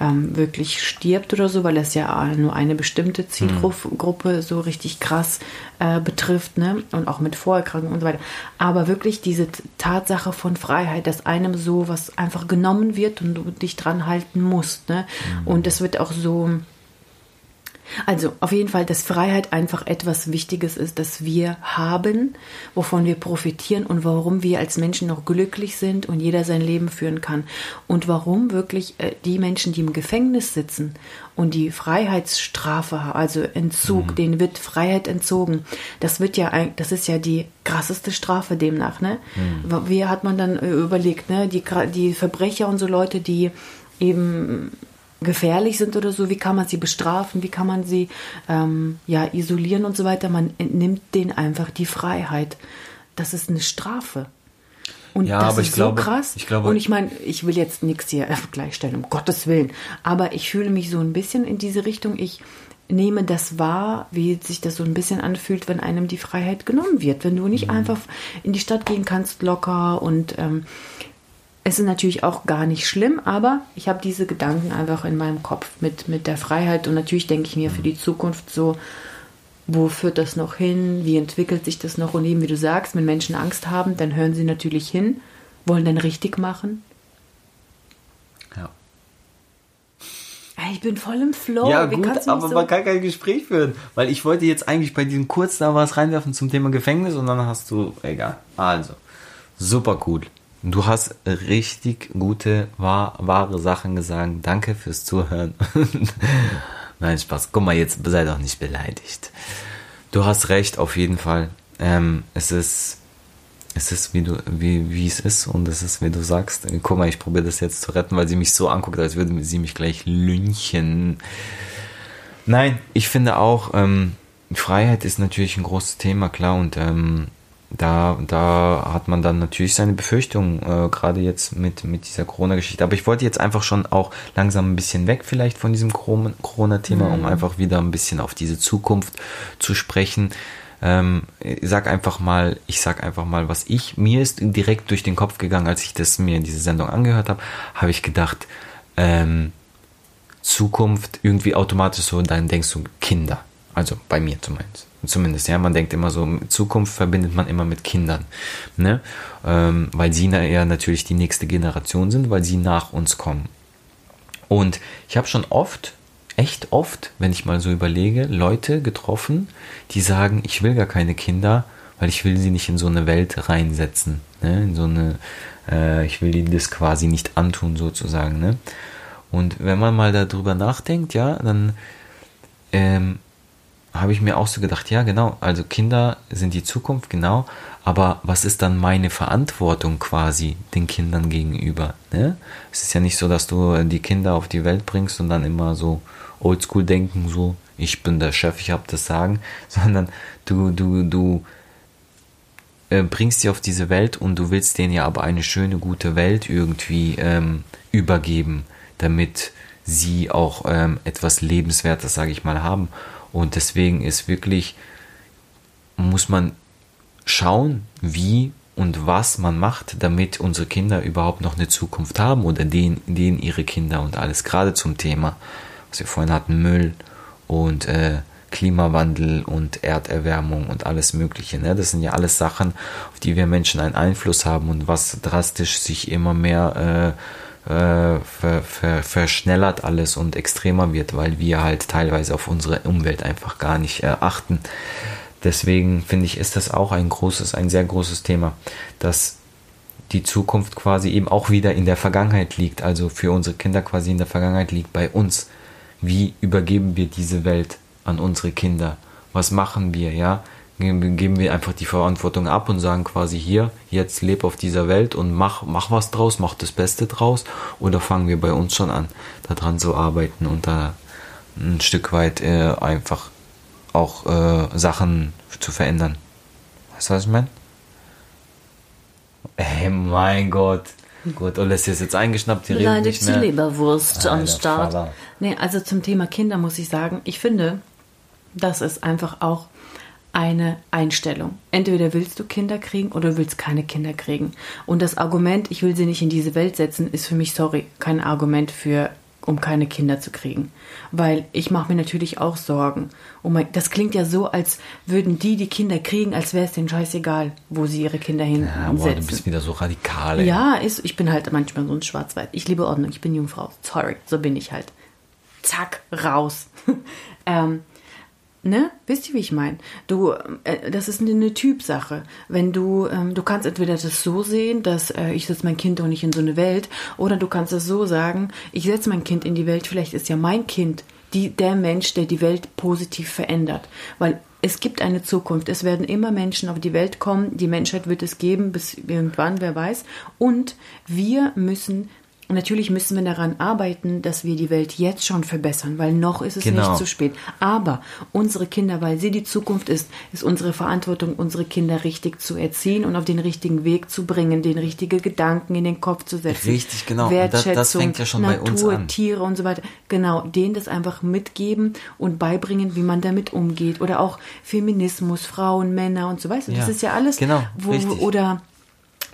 ähm, wirklich stirbt oder so, weil es ja nur eine bestimmte Zielgruppe mhm. so richtig krass äh, betrifft, ne? Und auch mit Vorerkrankungen und so weiter. Aber wirklich diese Tatsache von Freiheit, dass einem so was einfach genommen wird und du dich dran halten musst, ne? Mhm. Und es wird auch so also auf jeden Fall, dass Freiheit einfach etwas Wichtiges ist, das wir haben, wovon wir profitieren und warum wir als Menschen noch glücklich sind und jeder sein Leben führen kann. Und warum wirklich äh, die Menschen, die im Gefängnis sitzen und die Freiheitsstrafe also Entzug, mhm. denen wird Freiheit entzogen. Das wird ja, das ist ja die krasseste Strafe demnach, ne? Mhm. Wie hat man dann äh, überlegt, ne? Die, die Verbrecher und so Leute, die eben gefährlich sind oder so, wie kann man sie bestrafen, wie kann man sie ähm, ja isolieren und so weiter. Man entnimmt denen einfach die Freiheit. Das ist eine Strafe. Und ja, das ist so glaube, krass. Ich glaube, und ich meine, ich will jetzt nichts hier gleichstellen, um Gottes Willen. Aber ich fühle mich so ein bisschen in diese Richtung. Ich nehme das wahr, wie sich das so ein bisschen anfühlt, wenn einem die Freiheit genommen wird. Wenn du nicht mhm. einfach in die Stadt gehen kannst, locker und ähm, es ist natürlich auch gar nicht schlimm, aber ich habe diese Gedanken einfach in meinem Kopf mit, mit der Freiheit und natürlich denke ich mir für die Zukunft so, wo führt das noch hin, wie entwickelt sich das noch und eben wie du sagst, wenn Menschen Angst haben, dann hören sie natürlich hin, wollen dann richtig machen. Ja. ich bin voll im Flow. Ja, Wie gut, aber so- man kann kein Gespräch führen. Weil ich wollte jetzt eigentlich bei diesem kurz da was reinwerfen zum Thema Gefängnis und dann hast du, egal. Also, super gut. Du hast richtig gute, wahr, wahre Sachen gesagt. Danke fürs Zuhören. Nein, Spaß. Guck mal, jetzt sei doch nicht beleidigt. Du hast recht, auf jeden Fall. Ähm, es ist, es ist wie du, wie, wie es ist und es ist, wie du sagst. Guck mal, ich probiere das jetzt zu retten, weil sie mich so anguckt, als würde sie mich gleich lynchen. Nein, ich finde auch, ähm, Freiheit ist natürlich ein großes Thema, klar, und ähm, da, da hat man dann natürlich seine Befürchtungen, äh, gerade jetzt mit, mit dieser Corona-Geschichte. Aber ich wollte jetzt einfach schon auch langsam ein bisschen weg vielleicht von diesem Corona- Corona-Thema, um einfach wieder ein bisschen auf diese Zukunft zu sprechen. Ähm, ich sag einfach mal, ich sag einfach mal, was ich, mir ist direkt durch den Kopf gegangen, als ich das mir diese Sendung angehört habe, habe ich gedacht, ähm, Zukunft irgendwie automatisch so, dann denkst du Kinder. Also bei mir zumindest. Zumindest, ja, man denkt immer so, Zukunft verbindet man immer mit Kindern, ne? Ähm, weil sie na- ja natürlich die nächste Generation sind, weil sie nach uns kommen. Und ich habe schon oft, echt oft, wenn ich mal so überlege, Leute getroffen, die sagen, ich will gar keine Kinder, weil ich will sie nicht in so eine Welt reinsetzen, ne? In so eine, äh, ich will ihnen das quasi nicht antun sozusagen, ne? Und wenn man mal darüber nachdenkt, ja, dann ähm, habe ich mir auch so gedacht, ja, genau, also Kinder sind die Zukunft, genau, aber was ist dann meine Verantwortung quasi den Kindern gegenüber? Ne? Es ist ja nicht so, dass du die Kinder auf die Welt bringst und dann immer so oldschool denken, so, ich bin der Chef, ich habe das Sagen, sondern du, du, du äh, bringst sie auf diese Welt und du willst denen ja aber eine schöne, gute Welt irgendwie ähm, übergeben, damit sie auch ähm, etwas Lebenswertes, sage ich mal, haben. Und deswegen ist wirklich, muss man schauen, wie und was man macht, damit unsere Kinder überhaupt noch eine Zukunft haben oder denen, denen ihre Kinder und alles. Gerade zum Thema, was wir vorhin hatten, Müll und äh, Klimawandel und Erderwärmung und alles Mögliche. Ne? Das sind ja alles Sachen, auf die wir Menschen einen Einfluss haben und was drastisch sich immer mehr äh, äh, ver, ver, verschnellert alles und extremer wird, weil wir halt teilweise auf unsere Umwelt einfach gar nicht äh, achten. Deswegen finde ich, ist das auch ein großes, ein sehr großes Thema, dass die Zukunft quasi eben auch wieder in der Vergangenheit liegt, also für unsere Kinder quasi in der Vergangenheit liegt bei uns. Wie übergeben wir diese Welt an unsere Kinder? Was machen wir, ja? Geben wir einfach die Verantwortung ab und sagen quasi hier, jetzt leb auf dieser Welt und mach, mach was draus, mach das Beste draus? Oder fangen wir bei uns schon an, daran zu arbeiten und da ein Stück weit äh, einfach auch äh, Sachen zu verändern? Weißt du, was ich meine? Ey, mein Gott. Gut, Alessia ist jetzt eingeschnappt, die redet nicht die mehr. Leberwurst am Start. Vater. Nee, also zum Thema Kinder muss ich sagen, ich finde, das ist einfach auch eine Einstellung. Entweder willst du Kinder kriegen oder du willst keine Kinder kriegen. Und das Argument, ich will sie nicht in diese Welt setzen, ist für mich, sorry, kein Argument für, um keine Kinder zu kriegen. Weil ich mache mir natürlich auch Sorgen. Oh mein, das klingt ja so, als würden die die Kinder kriegen, als wäre es denen scheißegal, wo sie ihre Kinder hinsetzen. Ja, boah, du bist wieder so radikal. ey. Ja, ist, ich bin halt manchmal so ein Schwarzwald. Ich liebe Ordnung, ich bin Jungfrau. Sorry, so bin ich halt. Zack, raus. ähm, ne? Wisst ihr, wie ich meine? Du, äh, das ist eine, eine Typsache. Wenn du, ähm, du kannst entweder das so sehen, dass äh, ich setze mein Kind doch nicht in so eine Welt, oder du kannst es so sagen, ich setze mein Kind in die Welt, vielleicht ist ja mein Kind die, der Mensch, der die Welt positiv verändert. Weil es gibt eine Zukunft. Es werden immer Menschen auf die Welt kommen. Die Menschheit wird es geben bis irgendwann, wer weiß. Und wir müssen, natürlich müssen wir daran arbeiten, dass wir die Welt jetzt schon verbessern, weil noch ist es Genau. nicht zu spät. Aber unsere Kinder, weil sie die Zukunft ist, ist unsere Verantwortung, unsere Kinder richtig zu erziehen und auf den richtigen Weg zu bringen, den richtigen Gedanken in den Kopf zu setzen. Richtig, genau. Und das- das Wertschätzung, fängt ja schon bei Natur, uns an. Tiere und so weiter. Genau, denen das einfach mitgeben und beibringen, wie man damit umgeht. Oder auch Feminismus, Frauen, Männer und so weiter. Das Ja, ist ja alles, genau, wo, richtig. oder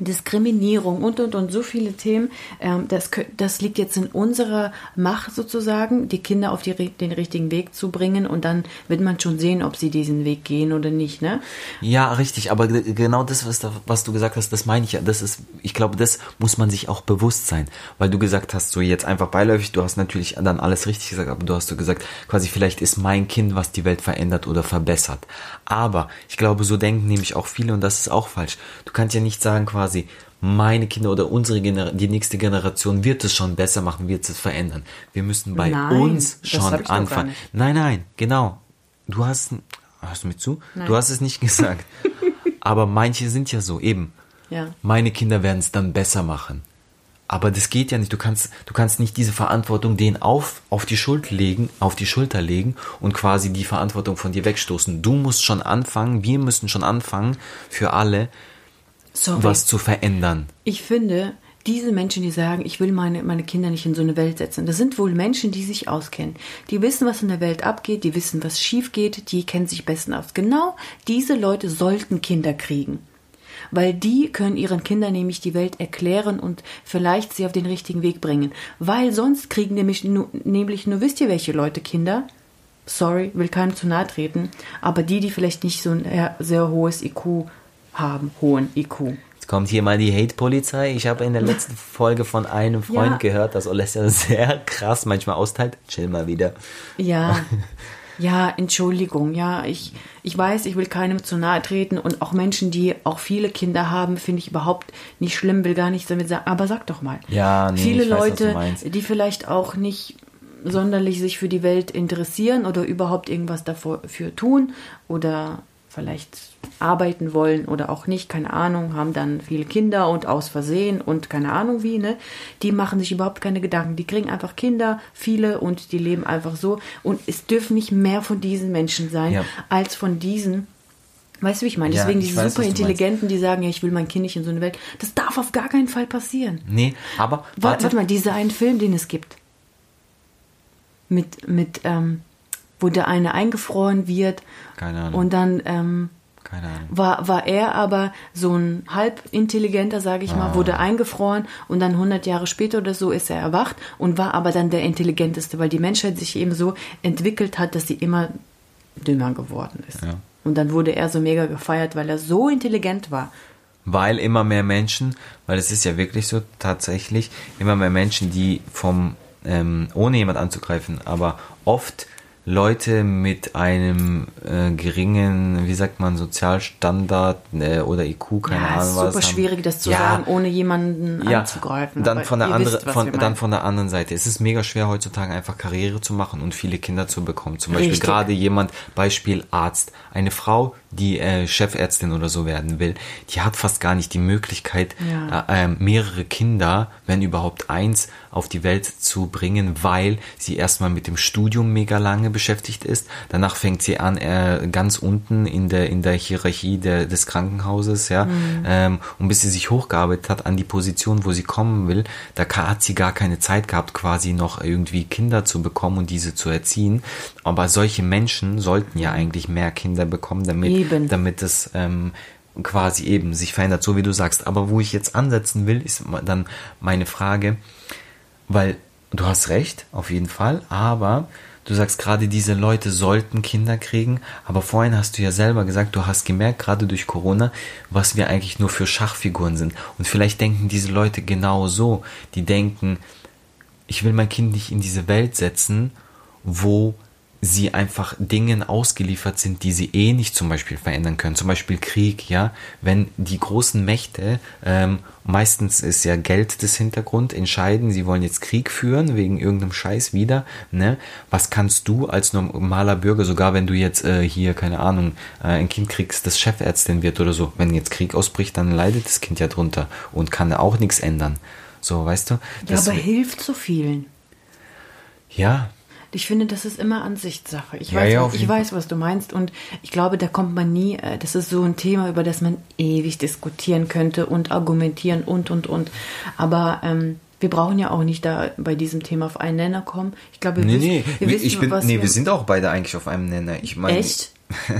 Diskriminierung und und und so viele Themen. Ähm, das, das liegt jetzt in unserer Macht sozusagen, die Kinder auf die, den richtigen Weg zu bringen und dann wird man schon sehen, ob sie diesen Weg gehen oder nicht. Ne? Ja, richtig, aber ge- genau das, was, da, was du gesagt hast, das meine ich ja. Das ist, ich glaube, das muss man sich auch bewusst sein. Weil du gesagt hast, so jetzt einfach beiläufig, du hast natürlich dann alles richtig gesagt, aber du hast so gesagt, quasi vielleicht ist mein Kind, was die Welt verändert oder verbessert. Aber ich glaube, so denken nämlich auch viele und das ist auch falsch. Du kannst ja nicht sagen quasi, meine Kinder oder unsere Gener die nächste Generation wird es schon besser machen, wird es verändern. Wir müssen bei Nein, uns schon anfangen. Nein, nein, genau. Du hast, hast du mir zu? Du hast es nicht gesagt. Aber manche sind ja so, eben. Ja. Meine Kinder werden es dann besser machen. Aber das geht ja nicht. Du kannst, du kannst nicht diese Verantwortung denen auf, auf die Schuld legen, auf die Schulter legen und quasi die Verantwortung von dir wegstoßen. Du musst schon anfangen, wir müssen schon anfangen, für alle Sorry. was zu verändern. Ich finde, diese Menschen, die sagen, ich will meine, meine Kinder nicht in so eine Welt setzen, das sind wohl Menschen, die sich auskennen. Die wissen, was in der Welt abgeht, die wissen, was schief geht, die kennen sich besten aus. Genau diese Leute sollten Kinder kriegen. Weil die können ihren Kindern nämlich die Welt erklären und vielleicht sie auf den richtigen Weg bringen. Weil sonst kriegen nämlich nur, nämlich nur, wisst ihr welche Leute Kinder? Sorry, will keinem zu nahe treten, aber die, die vielleicht nicht so ein sehr hohes IQ haben, hohen IQ. Jetzt kommt hier mal die Hate-Polizei. Ich habe in der letzten Folge von einem Freund Ja. gehört, dass Olesja sehr krass manchmal austeilt. Chill mal wieder. Ja, ja, Entschuldigung, ja, ich, ich weiß, ich will keinem zu nahe treten und auch Menschen, die auch viele Kinder haben, finde ich überhaupt nicht schlimm, will gar nichts damit sagen, aber sag doch mal. Ja, nee, viele weiß, Leute, meinst. die vielleicht auch nicht sonderlich sich für die Welt interessieren oder überhaupt irgendwas dafür für tun oder vielleicht arbeiten wollen oder auch nicht, keine Ahnung, haben dann viele Kinder und aus Versehen und keine Ahnung wie, ne? Die machen sich überhaupt keine Gedanken. Die kriegen einfach Kinder, viele und die leben einfach so. Und es dürfen nicht mehr von diesen Menschen sein, Ja. als von diesen. Weißt du, wie ich meine? Ja, Deswegen ich diese weiß, super. Intelligenten, die sagen, ja, ich will mein Kind nicht in so eine Welt. Das darf auf gar keinen Fall passieren. Nee, aber Warte, warte. warte mal, dieser einen Film, den es gibt. Mit, mit, ähm, wo der eine eingefroren wird. Keine Ahnung. Und dann ähm, Keine Ahnung. war, war er aber so ein halb intelligenter, sage ich mal, Ah. wurde eingefroren und dann 100 Jahre später oder so ist er erwacht und war aber dann der intelligenteste, weil die Menschheit sich eben so entwickelt hat, dass sie immer dümmer geworden ist. Ja. Und dann wurde er so mega gefeiert, weil er so intelligent war. Weil immer mehr Menschen, weil es ist ja wirklich so tatsächlich, immer mehr Menschen, die vom, ähm, ohne jemand anzugreifen, aber oft Leute mit einem äh, geringen, wie sagt man, Sozialstandard äh, oder IQ, keine ja, Ahnung es ist was. super haben. schwierig, das zu Ja, sagen, ohne jemanden ja, anzugreifen. Dann von der ihr anderen, wisst, was von, dann von der anderen Seite. Es ist mega schwer heutzutage einfach Karriere zu machen und viele Kinder zu bekommen. Zum Beispiel Richtig. gerade jemand, Beispiel Arzt, eine Frau, die äh, Chefärztin oder so werden will, die hat fast gar nicht die Möglichkeit, Ja. äh, ähm, mehrere Kinder, wenn überhaupt eins, auf die Welt zu bringen, weil sie erstmal mit dem Studium mega lange beschäftigt ist. Danach fängt sie an, äh, ganz unten in der, in der Hierarchie der, des Krankenhauses, ja. Ähm, und bis sie sich hochgearbeitet hat an die Position, wo sie kommen will, da hat sie gar keine Zeit gehabt, quasi noch irgendwie Kinder zu bekommen und diese zu erziehen. Aber solche Menschen sollten ja eigentlich mehr Kinder bekommen, damit, Eben. damit es ähm, quasi eben sich verändert, so wie du sagst. Aber wo ich jetzt ansetzen will, ist dann meine Frage, weil du hast recht, auf jeden Fall, aber du sagst gerade, diese Leute sollten Kinder kriegen, aber vorhin hast du ja selber gesagt, du hast gemerkt, gerade durch Corona, was wir eigentlich nur für Schachfiguren sind. Und vielleicht denken diese Leute genau so, die denken, ich will mein Kind nicht in diese Welt setzen, wo sie einfach Dingen ausgeliefert sind, die sie eh nicht zum Beispiel verändern können. Zum Beispiel Krieg, ja. Wenn die großen Mächte, ähm, meistens ist ja Geld das Hintergrund, entscheiden, sie wollen jetzt Krieg führen, wegen irgendeinem Scheiß wieder, ne. Was kannst du als normaler Bürger, sogar wenn du jetzt äh, hier, keine Ahnung, äh, ein Kind kriegst, das Chefärztin wird oder so, wenn jetzt Krieg ausbricht, dann leidet das Kind ja drunter und kann auch nichts ändern. So, weißt du? Ja, aber hilft so vielen. ja, Ich finde, das ist immer Ansichtssache. Ich, Ja, weiß, ja, was, ich weiß, was du meinst. Und ich glaube, da kommt man nie, äh, das ist so ein Thema, über das man ewig diskutieren könnte und argumentieren und, und, und. Aber ähm, wir brauchen ja auch nicht da bei diesem Thema auf einen Nenner kommen. Ich glaube, wir Nee, wissen, nee, wir wissen, bin, was nee wir, wir sind auch beide eigentlich auf einem Nenner. Ich meine, Echt?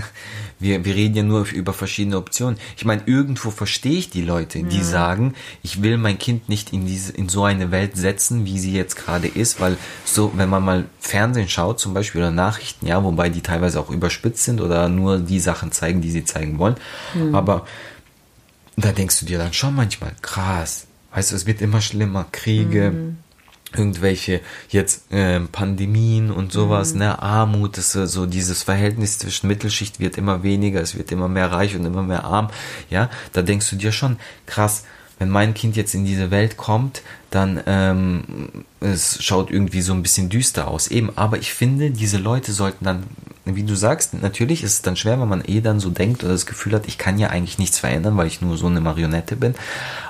wir, wir reden ja nur über verschiedene Optionen. Ich meine, irgendwo verstehe ich die Leute, die sagen, ich will mein Kind nicht in diese, in so eine Welt setzen, wie sie jetzt gerade ist, weil so, wenn man mal Fernsehen schaut, zum Beispiel oder Nachrichten, ja, wobei die teilweise auch überspitzt sind oder nur die Sachen zeigen, die sie zeigen wollen, aber da denkst du dir dann schon manchmal, krass, weißt du, es wird immer schlimmer, Kriege, irgendwelche jetzt äh, Pandemien und sowas, ne, Armut, das ist so dieses Verhältnis zwischen Mittelschicht wird immer weniger, es wird immer mehr reich und immer mehr arm, ja, da denkst du dir schon, krass, wenn mein Kind jetzt in diese Welt kommt, dann ähm, es schaut irgendwie so ein bisschen düster aus. Eben, aber ich finde, diese Leute sollten dann, wie du sagst, natürlich ist es dann schwer, wenn man eh dann so denkt oder das Gefühl hat, ich kann ja eigentlich nichts verändern, weil ich nur so eine Marionette bin.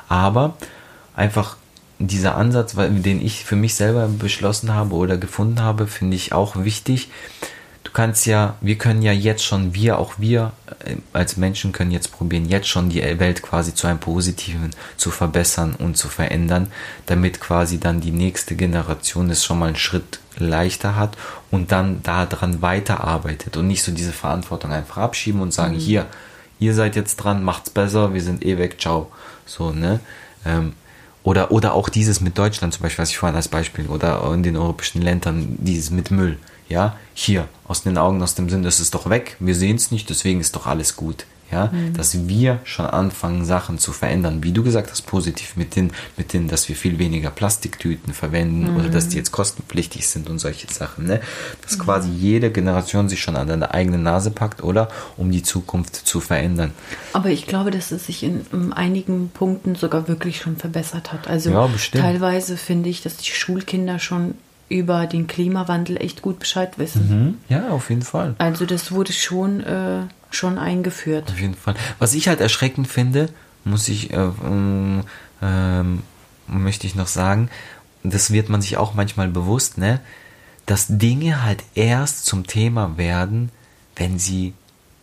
Aber einfach dieser Ansatz, den ich für mich selber beschlossen habe oder gefunden habe, finde ich auch wichtig. Du kannst ja, wir können ja jetzt schon, wir, auch wir äh, als Menschen können jetzt probieren, jetzt schon die Welt quasi zu einem Positiven zu verbessern und zu verändern, damit quasi dann die nächste Generation es schon mal einen Schritt leichter hat und dann daran weiterarbeitet und nicht so diese Verantwortung einfach abschieben und sagen, hier, ihr seid jetzt dran, macht's besser, wir sind eh weg, ciao. So, ne? Ähm, oder, oder auch dieses mit Deutschland zum Beispiel, was ich vorhin als Beispiel, oder in den europäischen Ländern, dieses mit Müll. Ja, hier, aus den Augen, aus dem Sinn, das ist doch weg, wir sehen es nicht, deswegen ist doch alles gut. Ja, dass wir schon anfangen, Sachen zu verändern, wie du gesagt hast, positiv mit den, mit den, dass wir viel weniger Plastiktüten verwenden oder dass die jetzt kostenpflichtig sind und solche Sachen, ne? Dass quasi jede Generation sich schon an deine eigene Nase packt, oder? Um die Zukunft zu verändern. Aber ich glaube, dass es sich in, in einigen Punkten sogar wirklich schon verbessert hat. Also Ja, teilweise finde ich, dass die Schulkinder schon über den Klimawandel echt gut Bescheid wissen. Ja, auf jeden Fall. Also das wurde schon, äh, schon eingeführt. Auf jeden Fall. Was ich halt erschreckend finde, muss ich, äh, ähm, möchte ich noch sagen, das wird man sich auch manchmal bewusst, ne, dass Dinge halt erst zum Thema werden, wenn sie,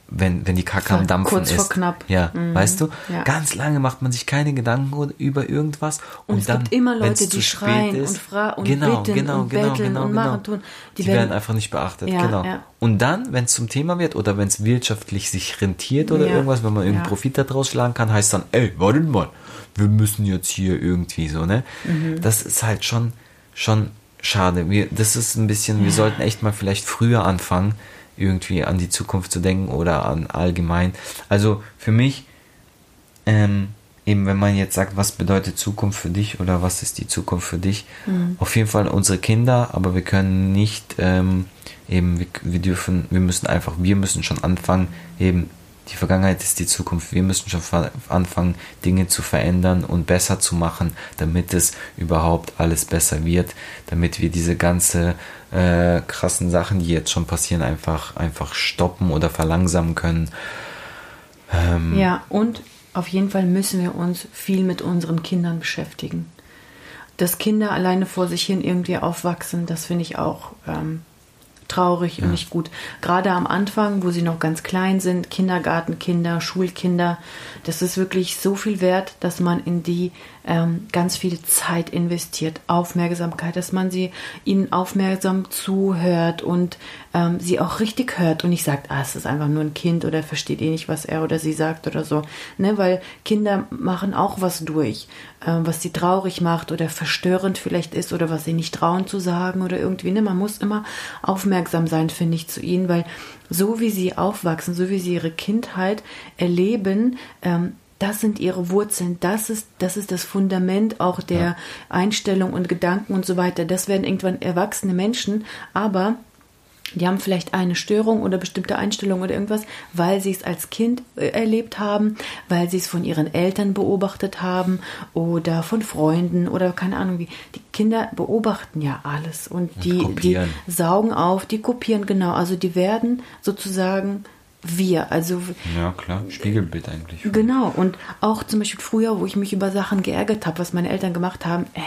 wenn, wenn die Kacke am Dampfen kurz ist. vor knapp. Ja, Mhm. weißt du? Ja. Ganz lange macht man sich keine Gedanken über irgendwas. Und, Und es dann, gibt immer Leute, zu die spät schreien ist, und fra- und genau, bitten genau, und genau, betteln genau, und genau. machen, tun. Die, Die werden, werden- einfach nicht beachtet, Ja, genau. ja. Und dann, wenn es zum Thema wird oder wenn es wirtschaftlich sich rentiert oder irgendwas, wenn man irgendeinen. Profit daraus schlagen kann, heißt dann, ey, wartet mal, wir müssen jetzt hier irgendwie so, ne? Mhm. Das ist halt schon, schon schade. Wir, das ist ein bisschen, wir sollten echt mal vielleicht früher anfangen, irgendwie an die Zukunft zu denken oder an allgemein. Also für mich, ähm, eben wenn man jetzt sagt, was bedeutet Zukunft für dich oder was ist die Zukunft für dich, auf jeden Fall unsere Kinder, aber wir können nicht ähm, eben, wir, wir dürfen, wir müssen einfach, wir müssen schon anfangen, eben die Vergangenheit ist die Zukunft, wir müssen schon anfangen, Dinge zu verändern und besser zu machen, damit es überhaupt alles besser wird, damit wir diese ganze äh, krassen Sachen, die jetzt schon passieren, einfach, einfach stoppen oder verlangsamen können. Ähm, Ja, und auf jeden Fall müssen wir uns viel mit unseren Kindern beschäftigen. Dass Kinder alleine vor sich hin irgendwie aufwachsen, das finde ich auch ähm, traurig und nicht gut. Gerade am Anfang, wo sie noch ganz klein sind, Kindergartenkinder, Schulkinder, das ist wirklich so viel wert, dass man in die ähm, ganz viel Zeit investiert, Aufmerksamkeit, dass man sie ihnen aufmerksam zuhört und ähm, sie auch richtig hört und nicht sagt, ah, es ist einfach nur ein Kind oder versteht eh nicht, was er oder sie sagt oder so. Ne? Weil Kinder machen auch was durch, ähm, was sie traurig macht oder verstörend vielleicht ist oder was sie nicht trauen zu sagen oder irgendwie. Ne? Man muss immer aufmerksam sein, finde ich, zu ihnen, weil so wie sie aufwachsen, so wie sie ihre Kindheit erleben, ähm, das sind ihre Wurzeln, das ist, das ist das Fundament auch der Einstellung und Gedanken und so weiter. Das werden irgendwann erwachsene Menschen, aber die haben vielleicht eine Störung oder bestimmte Einstellung oder irgendwas, weil sie es als Kind äh, erlebt haben, weil sie es von ihren Eltern beobachtet haben oder von Freunden oder keine Ahnung wie. Die Kinder beobachten ja alles und die, die kopieren. saugen auf, die kopieren genau. Also die werden sozusagen wir. Also Ja, klar, Spiegelbild eigentlich. Genau, und auch zum Beispiel früher, wo ich mich über Sachen geärgert habe, was meine Eltern gemacht haben, ey,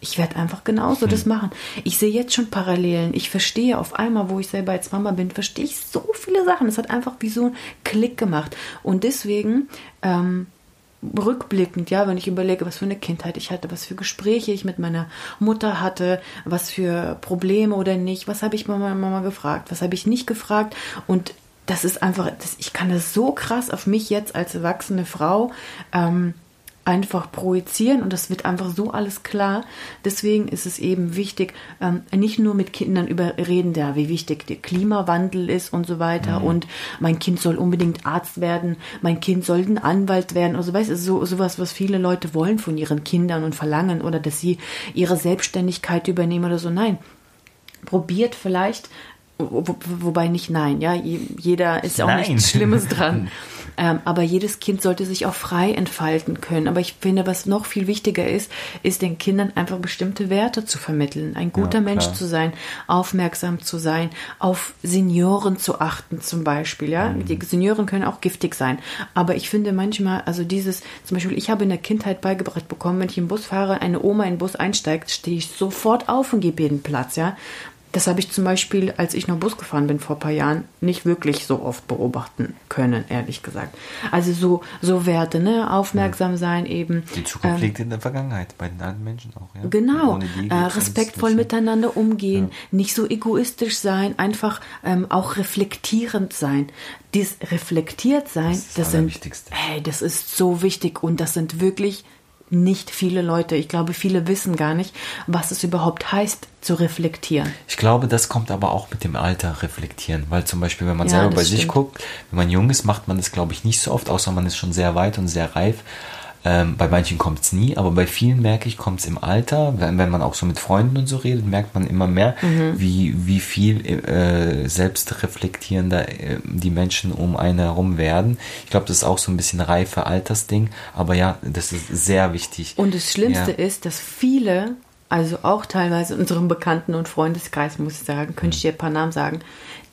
ich werde einfach genauso das machen. Ich sehe jetzt schon Parallelen. Ich verstehe auf einmal, wo ich selber als Mama bin, verstehe ich so viele Sachen. Es hat einfach wie so ein Klick gemacht. Und deswegen, ähm, rückblickend, ja, wenn ich überlege, was für eine Kindheit ich hatte, was für Gespräche ich mit meiner Mutter hatte, was für Probleme oder nicht, was habe ich Mama, Mama gefragt, was habe ich nicht gefragt und das ist einfach, das, ich kann das so krass auf mich jetzt als erwachsene Frau ähm, einfach projizieren und das wird einfach so alles klar. Deswegen ist es eben wichtig, ähm, nicht nur mit Kindern über reden, ja, wie wichtig der Klimawandel ist und so weiter mhm. und mein Kind soll unbedingt Arzt werden, mein Kind soll ein Anwalt werden und so weißt so sowas, was viele Leute wollen von ihren Kindern und verlangen oder dass sie ihre Selbstständigkeit übernehmen oder so. Nein, probiert vielleicht wo, wobei nicht nein, ja, jeder ist auch nein. nichts Schlimmes dran. Ähm, aber jedes Kind sollte sich auch frei entfalten können. Aber ich finde, was noch viel wichtiger ist, ist den Kindern einfach bestimmte Werte zu vermitteln. Ein guter ja, Mensch zu sein, aufmerksam zu sein, auf Senioren zu achten zum Beispiel. Ja, mhm. die Senioren können auch giftig sein. Aber ich finde manchmal, also dieses, zum Beispiel, ich habe in der Kindheit beigebracht bekommen, wenn ich im Bus fahre, eine Oma in den Bus einsteigt, stehe ich sofort auf und gebe ihr den Platz. Ja, das habe ich zum Beispiel, als ich noch Bus gefahren bin vor ein paar Jahren, nicht wirklich so oft beobachten können, ehrlich gesagt. Also so, so Werte, ne? Aufmerksam sein eben. Die Zukunft ähm, liegt in der Vergangenheit, bei den alten Menschen auch, ja. Genau. Äh, respektvoll miteinander umgehen, ja. nicht so egoistisch sein, einfach ähm, auch reflektierend sein. Dies reflektiert sein, das, das sind, hey, das ist so wichtig und das sind wirklich nicht viele Leute. Ich glaube, viele wissen gar nicht, was es überhaupt heißt, zu reflektieren. Ich glaube, das kommt aber auch mit dem Alter reflektieren, weil zum Beispiel, wenn man ja, selber bei stimmt. sich guckt, wenn man jung ist, macht man das, glaube ich, nicht so oft, außer man ist schon sehr weit und sehr reif. Ähm, bei manchen kommt es nie, aber bei vielen merke ich, kommt es im Alter. Wenn, wenn, man auch so mit Freunden und so redet, merkt man immer mehr, mhm. wie, wie viel äh, selbstreflektierender äh, die Menschen um einen herum werden. Ich glaube, das ist auch so ein bisschen reife Altersding, aber ja, das ist sehr wichtig. Und das Schlimmste ja. ist, dass viele also auch teilweise in unserem Bekannten- und Freundeskreis, muss ich sagen, könnte ich dir ein paar Namen sagen,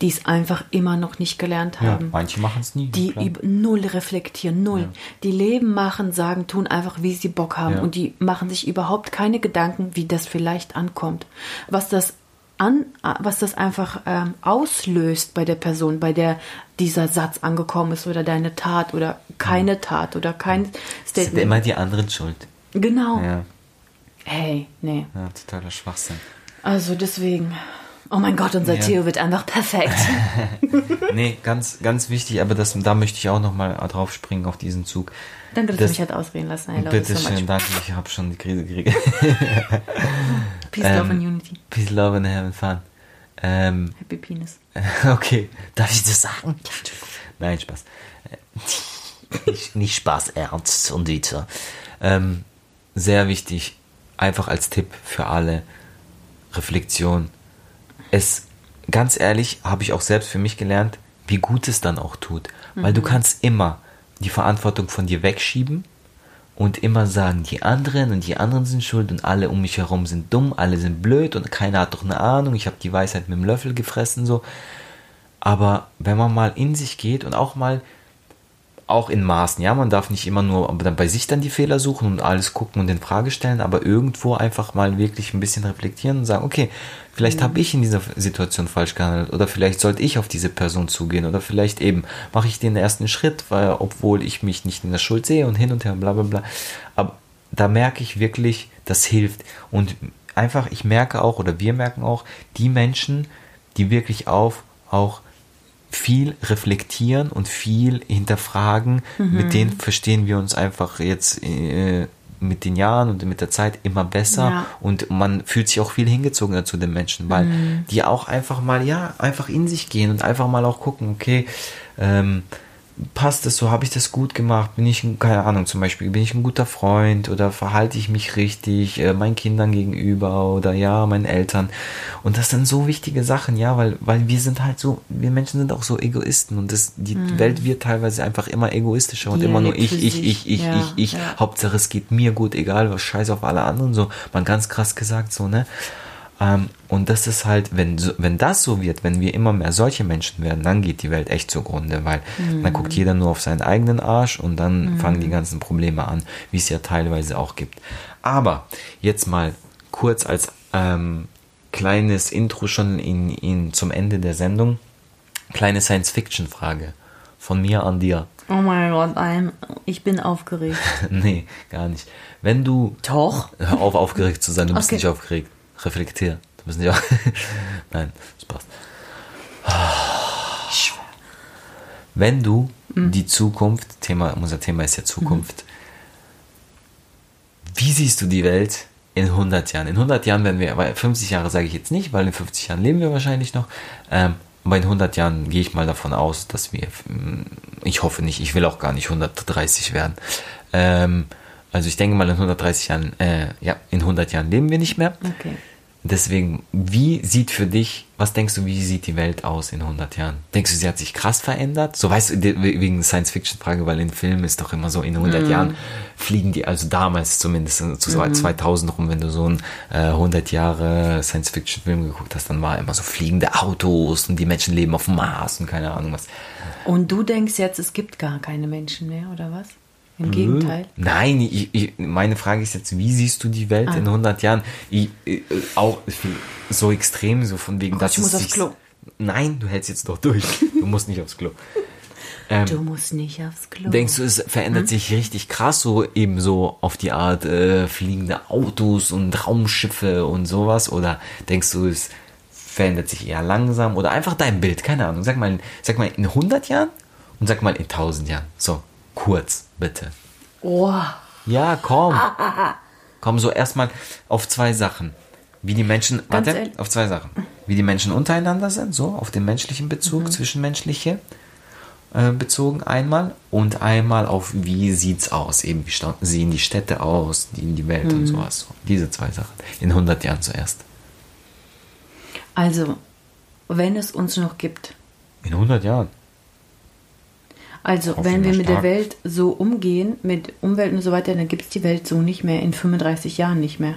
die es einfach immer noch nicht gelernt haben. Ja, manche machen es nie. Die null reflektieren, null. Ja. Die leben, machen, sagen, tun einfach, wie sie Bock haben. Ja. Und die machen sich überhaupt keine Gedanken, wie das vielleicht ankommt. Was das an, was das einfach ähm, auslöst bei der Person, bei der dieser Satz angekommen ist oder deine Tat oder keine Tat oder kein Statement. Sind immer die anderen schuld. Genau. Hey, nee. Ja, totaler Schwachsinn. Also deswegen, oh mein Gott, unser ja. Theo wird einfach perfekt. nee, ganz, ganz wichtig, aber das, da möchte ich auch nochmal drauf springen auf diesen Zug. Danke, dass das, du mich halt ausreden lassen. Hey, bitte so schön, danke, ich habe schon die Krise gekriegt. Peace, ähm, Love and Unity. Peace, Love and Having Fun. Ähm, Happy Penis. Okay, darf ich das sagen? Nein, Spaß. nicht, nicht Spaß, Ernst und Dieter. Ähm, sehr wichtig, einfach als Tipp für alle, Reflexion. Es, ganz ehrlich, habe ich auch selbst für mich gelernt, wie gut es dann auch tut. Mhm. Weil du mhm. kannst immer die Verantwortung von dir wegschieben und immer sagen, die anderen und die anderen sind schuld und alle um mich herum sind dumm, alle sind blöd und keiner hat doch eine Ahnung, ich habe die Weisheit mit dem Löffel gefressen, so. Aber wenn man mal in sich geht und auch mal auch in Maßen. Ja, man darf nicht immer nur bei sich dann die Fehler suchen und alles gucken und in Frage stellen, aber irgendwo einfach mal wirklich ein bisschen reflektieren und sagen, okay, vielleicht mhm. habe ich in dieser Situation falsch gehandelt oder vielleicht sollte ich auf diese Person zugehen oder vielleicht eben mache ich den ersten Schritt, weil obwohl ich mich nicht in der Schuld sehe und hin und her, bla bla bla. Aber da merke ich wirklich, das hilft und einfach, ich merke auch oder wir merken auch, die Menschen, die wirklich auf auch viel reflektieren und viel hinterfragen. Mhm. Mit denen verstehen wir uns einfach jetzt äh, mit den Jahren und mit der Zeit immer besser ja. und man fühlt sich auch viel hingezogener zu den Menschen, weil mhm. die auch einfach mal, ja, einfach in sich gehen und einfach mal auch gucken, okay, ähm, passt es so, habe ich das gut gemacht, bin ich, keine Ahnung, zum Beispiel, bin ich ein guter Freund oder verhalte ich mich richtig äh, meinen Kindern gegenüber oder ja, meinen Eltern. Und das sind so wichtige Sachen, ja, weil, weil wir sind halt so, wir Menschen sind auch so Egoisten und das, die mhm. Welt wird teilweise einfach immer egoistischer und ja, immer nur ich, ich, ich, ich, ja, ich, ich, ja. Hauptsache es geht mir gut, egal was scheiß auf alle anderen, so, man ganz krass gesagt, so, ne. Ähm, und das ist halt, wenn, wenn das so wird, wenn wir immer mehr solche Menschen werden, dann geht die Welt echt zugrunde, weil mhm. dann guckt jeder nur auf seinen eigenen Arsch und dann mhm. fangen die ganzen Probleme an, wie es ja teilweise auch gibt. Aber jetzt mal kurz als ähm, kleines Intro schon in, in, zum Ende der Sendung. Kleine Science-Fiction-Frage von mir an dir. Oh mein Gott, I'm, ich bin aufgeregt. nee, gar nicht. Wenn du. Doch. Hör auf, aufgeregt zu sein, du okay. bist nicht aufgeregt reflektieren. Du bist nicht auch. Nein, das passt. Wenn du die Zukunft, Thema, unser Thema ist ja Zukunft, wie siehst du die Welt in 100 Jahren? In 100 Jahren werden wir, weil 50 Jahre sage ich jetzt nicht, weil in 50 Jahren leben wir wahrscheinlich noch. Ähm, aber in 100 Jahren gehe ich mal davon aus, dass wir, mm, ich hoffe nicht, ich will auch gar nicht 130 werden. Ähm, also ich denke mal in 130 Jahren, äh, ja, in 100 Jahren leben wir nicht mehr. Okay. Deswegen, wie sieht für dich, was denkst du, wie sieht die Welt aus in 100 Jahren? Denkst du, sie hat sich krass verändert? So weißt du, wegen Science-Fiction-Frage, weil in Filmen ist doch immer so, in 100 Jahren fliegen die, also damals zumindest, so zu 2000 rum, wenn du so einen äh, 100 Jahre Science-Fiction-Film geguckt hast, dann war immer so fliegende Autos und die Menschen leben auf dem Mars und keine Ahnung was. Und du denkst jetzt, es gibt gar keine Menschen mehr, oder was? Im Gegenteil. Nein, ich, ich, meine Frage ist jetzt, wie siehst du die Welt Ah. in 100 Jahren? Ich, äh, auch so extrem, so von wegen, Oh dass ich muss aufs Klo. Nein, du hältst jetzt doch durch. Du musst nicht aufs Klo. Ähm, Du musst nicht aufs Klo. Denkst du, es verändert Hm? sich richtig krass, so eben so auf die Art äh, fliegende Autos und Raumschiffe und sowas? Oder denkst du, es verändert sich eher langsam? Oder einfach dein Bild, keine Ahnung. Sag mal, sag mal in 100 Jahren und sag mal in 1000 Jahren. So, kurz, bitte. Oh, Ja, komm. Komm, so erstmal auf zwei Sachen. Wie die Menschen, Ganz warte, ehrlich- auf zwei Sachen. Wie die Menschen untereinander sind, so, auf den menschlichen Bezug, Mhm. zwischenmenschliche äh, bezogen einmal und einmal auf wie sieht's aus, eben wie sehen die Städte aus, die in die Welt Mhm. und sowas. So, diese zwei Sachen. In 100 Jahren zuerst. also, wenn es uns noch gibt. In 100 Jahren. Also, wenn wir mit der. Welt so umgehen, mit Umwelt und so weiter, dann gibt es die Welt so nicht mehr in 35 Jahren nicht mehr.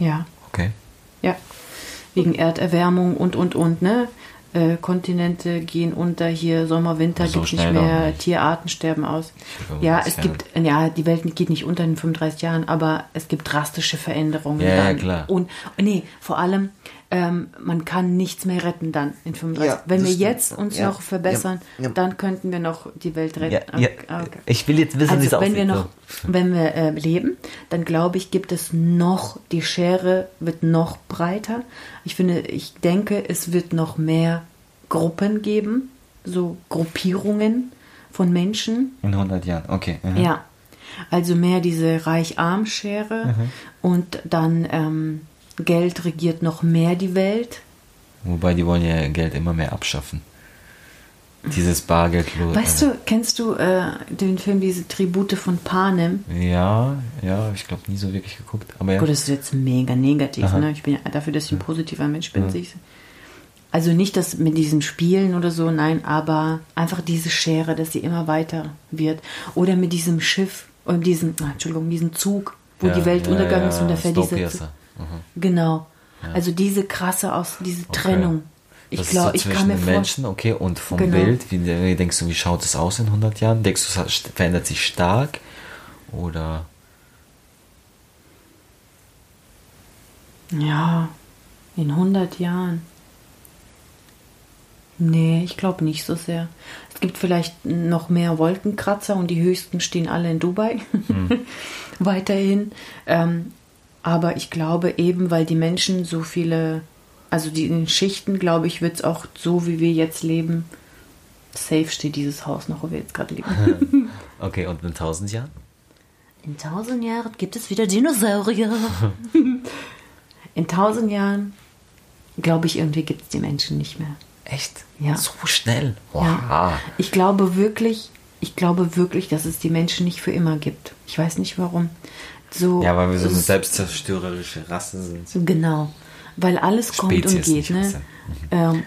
Ja, Okay. ja. Wegen Erderwärmung und, und, und, ne? Äh, Kontinente gehen unter, hier Sommer, Winter So gibt nicht mehr, nicht. Tierarten sterben aus. Ja, es gibt, ja, die Welt geht nicht unter in 35 Jahren, aber es gibt drastische Veränderungen. Ja, ja, klar. Und, nee, vor allem, ähm, man kann nichts mehr retten dann in 35 Ja, Wenn wir stimmt. jetzt uns Ja, noch verbessern, ja, dann könnten wir noch die Welt retten. Ja. Okay. Ich will jetzt wissen, wie es Also wenn aussieht. wir noch, wenn wir äh, leben, dann glaube ich, gibt es noch, die Schere wird noch breiter. Ich finde, ich denke, es wird noch mehr Gruppen geben, so Gruppierungen von Menschen. In 100 Jahren, okay. mhm. Ja. Also mehr diese Reich-Arm-Schere und dann ähm, Geld regiert noch mehr die Welt. Wobei die wollen ja Geld immer mehr abschaffen. Dieses Bargeldlos. Weißt du, kennst du äh, den Film, diese Tribute von Panem? Ja, ja, ich glaube nie so wirklich geguckt. Aber ja. Gut, das ist jetzt mega negativ. Aha. Ne? Ich bin ja dafür, dass ich ein positiver Mensch bin. ich- Also nicht das mit diesen Spielen oder so, nein, aber einfach diese Schere, dass sie immer weiter wird. Oder mit diesem Schiff und diesem, ah, Entschuldigung, diesem Zug, wo Ja, die Welt ja, untergegangen ja, ist und da fährt. Zug. Mhm. Genau. Also diese krasse aus, diese Trennung. Ich glaube, ich kann mir den. Menschen, okay, und vom Genau. Bild, wie, wie denkst du, wie schaut es aus in 100 Jahren? Denkst du, es verändert sich stark? Oder Ja, in 100 Jahren. Nee, ich glaube nicht so sehr. Es gibt vielleicht noch mehr Wolkenkratzer und die höchsten stehen alle in Dubai. Weiterhin. Ähm, aber ich glaube eben, weil die Menschen so viele, also die in den Schichten, glaube ich, wird es auch so, wie wir jetzt leben. Safe steht dieses Haus noch, wo wir jetzt gerade leben. okay, und in 1000 Jahren? In tausend Jahren gibt es wieder Dinosaurier. In tausend Jahren, glaube ich, irgendwie gibt es die Menschen nicht mehr. Echt? Ja. So schnell? Wow. Ja. Ich glaube wirklich, ich glaube wirklich, dass es die Menschen nicht für immer gibt. Ich weiß nicht warum. So, Ja, weil wir so eine selbstzerstörerische Rasse sind. Genau. Weil alles kommt und Spezies, geht. Ne? Ähm,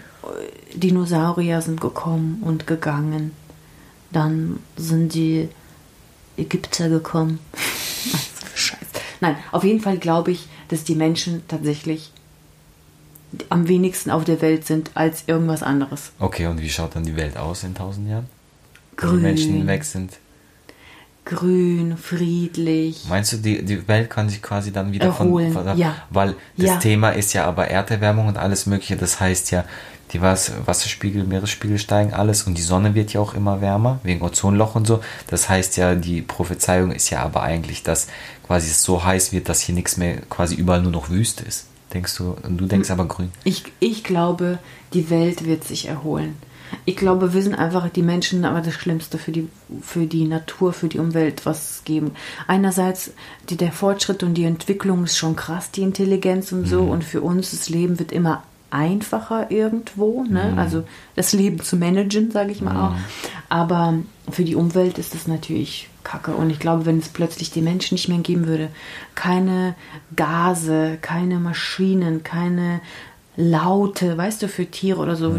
Dinosaurier sind gekommen und gegangen. Dann sind die Ägypter gekommen. Was für Scheiß. Nein, auf jeden Fall glaube ich, dass die Menschen tatsächlich am wenigsten auf der Welt sind als irgendwas anderes. Okay, und wie schaut dann die Welt aus in 1000 Jahren? Wenn Grün. die Menschen weg sind. Grün, friedlich. Meinst du, die, die Welt kann sich quasi dann wieder Erholen, von, von ja. weil das Ja. Thema ist ja aber Erderwärmung und alles mögliche, das heißt ja, die Was Wasserspiegel, Meeresspiegel steigen alles und die Sonne wird ja auch immer wärmer, wegen Ozonloch und so. Das heißt ja, die Prophezeiung ist ja aber eigentlich, dass quasi es so heiß wird, dass hier nichts mehr, quasi überall nur noch Wüste ist. Denkst du, und du denkst aber grün. Ich, ich glaube, die Welt wird sich erholen. Ich glaube, wir sind einfach die Menschen, aber das Schlimmste für die, für die Natur, für die Umwelt, was es geben. Einerseits die, der Fortschritt und die Entwicklung ist schon krass, die Intelligenz und so. Mhm. Und für uns das Leben wird immer einfacher irgendwo, ne? Mhm. Also das Leben zu managen, sage ich mal auch. Aber für die Umwelt ist das natürlich Kacke. Und ich glaube, wenn es plötzlich die Menschen nicht mehr geben würde, keine Gase, keine Maschinen, keine Laute, weißt du, für Tiere oder so,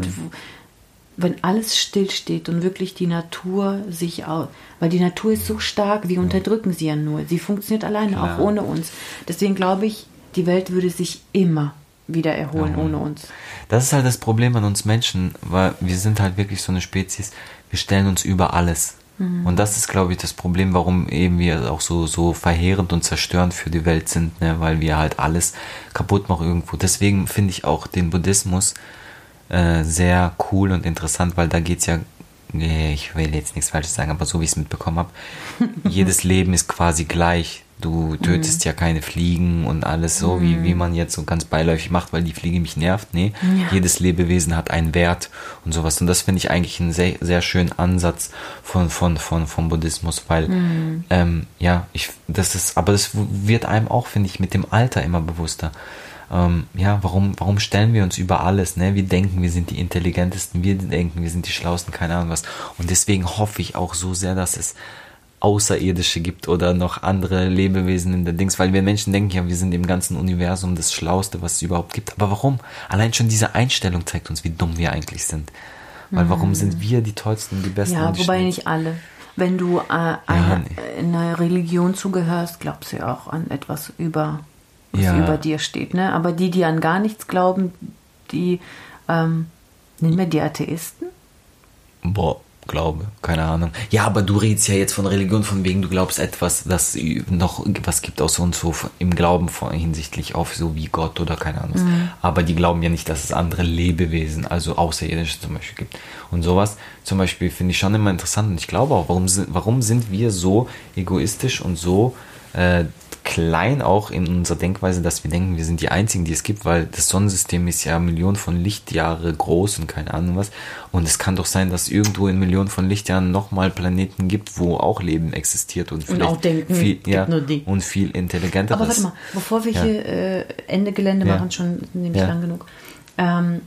wenn alles stillsteht und wirklich die Natur sich aus, weil die Natur ist so stark, wir unterdrücken sie ja nur. Sie funktioniert alleine, Klar. auch ohne uns. Deswegen glaube ich, die Welt würde sich immer wieder erholen Ja. ohne uns. Das ist halt das Problem an uns Menschen, weil wir sind halt wirklich so eine Spezies, wir stellen uns über alles. Mhm. Und das ist, glaube ich, das Problem, warum eben wir auch so, so verheerend und zerstörend für die Welt sind, ne? weil wir halt alles kaputt machen irgendwo. Deswegen finde ich auch den Buddhismus äh, sehr cool und interessant, weil da geht's ja, nee, ich will jetzt nichts Falsches sagen, aber so wie ich es mitbekommen habe, jedes Leben ist quasi gleich. Du tötest ja keine Fliegen und alles so, wie, wie man jetzt so ganz beiläufig macht, weil die Fliege mich nervt. Nee, Ja. jedes Lebewesen hat einen Wert und sowas. Und das finde ich eigentlich einen sehr, sehr schönen Ansatz von, von, von, vom Buddhismus, weil, ähm, ja, ich, das ist, aber das wird einem auch, finde ich, mit dem Alter immer bewusster. Ähm, ja, warum, warum stellen wir uns über alles, ne? Wir denken, wir sind die intelligentesten, wir denken, wir sind die schlauesten, keine Ahnung was. Und deswegen hoffe ich auch so sehr, dass es Außerirdische gibt oder noch andere Lebewesen in der Dings, weil wir Menschen denken ja, wir sind im ganzen Universum das Schlauste, was es überhaupt gibt. Aber warum? Allein schon diese Einstellung zeigt uns, wie dumm wir eigentlich sind. Weil warum sind wir die tollsten, die besten? Ja, die wobei schnellsten? nicht alle. Wenn du äh, eine, nee. in einer Religion zugehörst, glaubst du ja auch an etwas über, was Ja. über dir steht. Ne? Aber die, die an gar nichts glauben, die, ähm, nennen wir die Atheisten? Boah, Glaube, keine Ahnung. Ja, aber du redest ja jetzt von Religion, von wegen du glaubst etwas, das noch was gibt außer uns so im Glauben von, hinsichtlich auf so wie Gott oder keine Ahnung. was. Aber die glauben ja nicht, dass es andere Lebewesen, also Außerirdische zum Beispiel gibt. Und sowas zum Beispiel finde ich schon immer interessant und ich glaube auch, warum sind, warum sind wir so egoistisch und so äh, klein auch in unserer Denkweise, dass wir denken, wir sind die Einzigen, die es gibt, weil das Sonnensystem ist ja Millionen von Lichtjahre groß und keine Ahnung was. Und es kann doch sein, dass irgendwo in Millionen von Lichtjahren nochmal Planeten gibt, wo auch Leben existiert und vielleicht auch denken, viel, ja, und viel intelligenter Aber warte mal, bevor wir Ja. hier äh, Ende Gelände Ja. machen, schon nämlich lang genug. Ähm,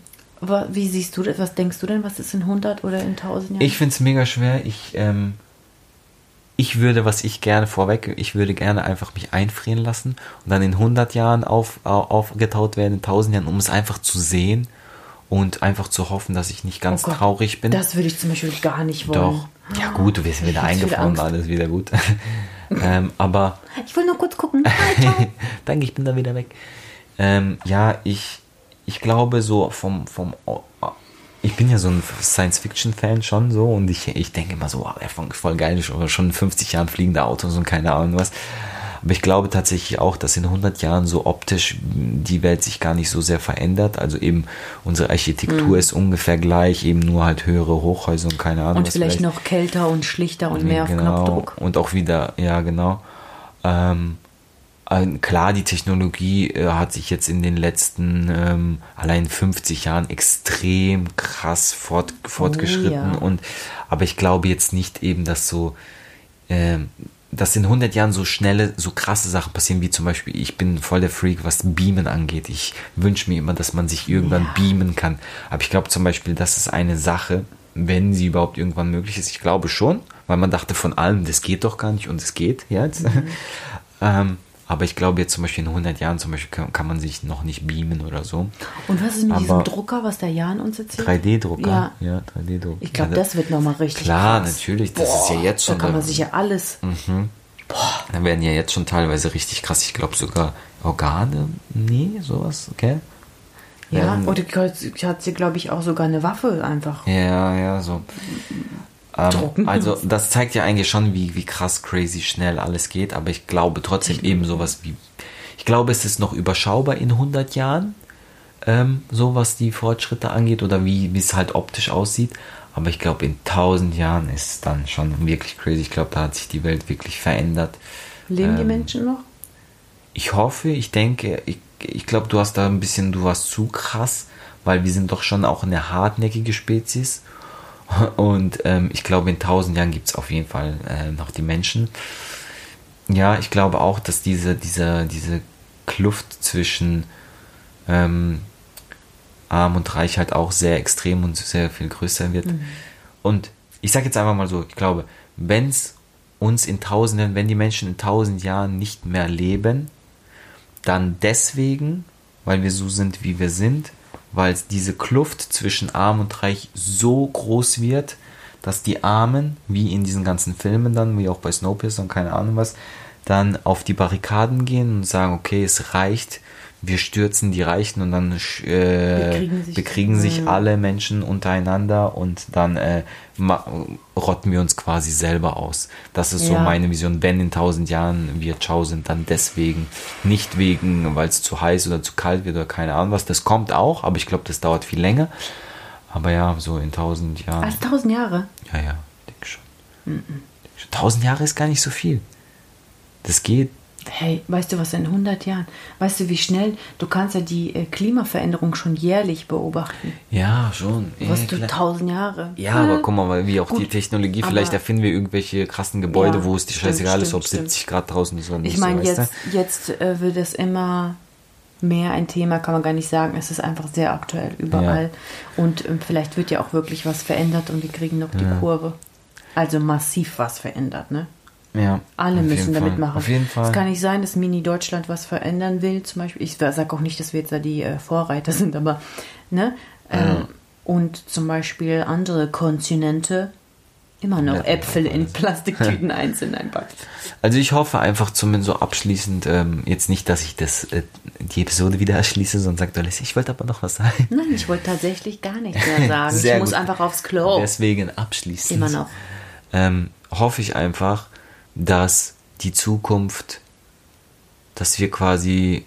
wie siehst du das? Was denkst du denn? Was ist in 100 oder in 1000 Jahren? Ich finde es mega schwer. Ich, ähm, ich würde, was ich gerne vorweg, ich würde gerne einfach mich einfrieren lassen und dann in 100 Jahren auf, au- aufgetaut werden, in 1000 Jahren, um es einfach zu sehen und einfach zu hoffen, dass ich nicht ganz Oh Gott, traurig bin. Das würde ich zum Beispiel gar nicht wollen. Doch. Ja gut, du wirst wieder eingefroren, alles wieder gut. ähm, aber Ich will nur kurz gucken. Danke, ich bin da wieder weg. Ähm, ja, ich, ich glaube so vom, vom ich bin ja so ein Science-Fiction-Fan schon so und ich, ich denke immer so, wow, ist voll geil, schon in 50 Jahren fliegende Autos und keine Ahnung was. Aber ich glaube tatsächlich auch, dass in 100 Jahren so optisch die Welt sich gar nicht so sehr verändert. Also eben unsere Architektur ist ungefähr gleich, eben nur halt höhere Hochhäuser und keine Ahnung Und was. vielleicht noch kälter und schlichter und mehr auf Genau. Knopfdruck. Und auch wieder, ja, genau. Ähm, äh, klar, die Technologie äh, hat sich jetzt in den letzten ähm, allein 50 Jahren extrem krass fort, fortgeschritten. ja. Und aber ich glaube jetzt nicht eben, dass so ähm, dass in 100 Jahren so schnelle, so krasse Sachen passieren, wie zum Beispiel, ich bin voll der Freak, was Beamen angeht. Ich wünsche mir immer, dass man sich irgendwann Ja. beamen kann. Aber ich glaube zum Beispiel, das ist eine Sache, wenn sie überhaupt irgendwann möglich ist. Ich glaube schon, weil man dachte von allem, das geht doch gar nicht und es geht jetzt. ähm, aber ich glaube jetzt zum Beispiel in 100 Jahren zum Beispiel kann, kann man sich noch nicht beamen oder so. Und was ist mit diesem Aber- Drucker, was der Jan uns erzählt? 3D-Drucker. Ja. ja 3D-Drucker. Ich glaube, Ja, das wird nochmal richtig Klar, krass. natürlich, das ist ja jetzt schon Da kann man sich ja alles... Da werden ja jetzt schon teilweise richtig krass. Ich glaube sogar Organe. Nee, sowas, okay? Ja, oder hat sie, glaube ich, auch sogar eine Waffe einfach. Ja, ja, so. Ähm, also das zeigt ja eigentlich schon, wie, wie krass crazy schnell alles geht, aber ich glaube trotzdem eben sowas wie, ich glaube es ist noch überschaubar in 100 Jahren, ähm, so was die Fortschritte angeht oder wie, wie es halt optisch aussieht, aber ich glaube in 1000 Jahren ist es dann schon wirklich crazy, ich glaube da hat sich die Welt wirklich verändert. Leben die Ähm, Menschen noch? Ich hoffe, ich denke, ich, ich glaube, du hast da ein bisschen, du warst zu krass, weil wir sind doch schon auch eine hartnäckige Spezies. Und ähm, ich glaube, in tausend Jahren gibt es auf jeden Fall äh, noch die Menschen. Ja, ich glaube auch, dass diese, diese, diese Kluft zwischen ähm, Arm und Reich halt auch sehr extrem und sehr viel größer wird. Mhm. Und ich sage jetzt einfach mal so, ich glaube, wenn es uns in Tausenden, wenn die Menschen in tausend Jahren nicht mehr leben, dann deswegen, weil wir so sind, wie wir sind, weil diese Kluft zwischen Arm und Reich so groß wird, dass die Armen, wie in diesen ganzen Filmen dann, wie auch bei Snowpiercer und keine Ahnung was, dann auf die Barrikaden gehen und sagen, okay, es reicht, wir stürzen die Reichen und dann äh, bekriegen sich, bekriegen sich alle Menschen untereinander und dann äh, rotten wir uns quasi selber aus. Das ist ja. so meine Vision. Wenn in tausend Jahren wir ciao sind, dann deswegen. Nicht wegen, weil es zu heiß oder zu kalt wird oder keine Ahnung was. Das kommt auch, aber ich glaube, das dauert viel länger. Aber ja, so in tausend Jahren. Als tausend Jahre? Ja, ja, denke schon. Tausend Jahre ist gar nicht so viel. Das geht Hey, weißt du was in 100 Jahren? Weißt du, wie schnell? Du kannst ja die äh, Klimaveränderung schon jährlich beobachten. Ja, schon. Was ja, du tausend Jahre. Ja, aber guck mal, wie auch Gut, die Technologie, vielleicht erfinden wir irgendwelche krassen Gebäude, ja, wo es die scheißegal ist, ob stimmt. 70 Grad draußen ist oder nicht. Ich meine, so, jetzt, jetzt äh, wird es immer mehr ein Thema, kann man gar nicht sagen. Es ist einfach sehr aktuell überall. Ja. Und äh, vielleicht wird ja auch wirklich was verändert und wir kriegen noch die Kurve. Also massiv was verändert, ne? Ja, Alle müssen damit machen. Auf jeden Fall. Es kann nicht sein, dass Mini Deutschland was verändern will. Zum Beispiel, ich sage auch nicht, dass wir jetzt da die äh, Vorreiter sind, aber ne? Ähm, ja. Und zum Beispiel andere Kontinente immer noch ja, Äpfel in Plastiktüten einzeln einpackt. Also ich hoffe einfach zumindest so abschließend, ähm, jetzt nicht, dass ich das äh, die Episode wieder erschließe, sondern sagt alles, ich wollte aber noch was sagen. Nein, ich wollte tatsächlich gar nichts mehr sagen. ich muss gut. einfach aufs Klo. Deswegen abschließend. Immer noch. Ähm, hoffe ich einfach, dass die Zukunft, dass wir quasi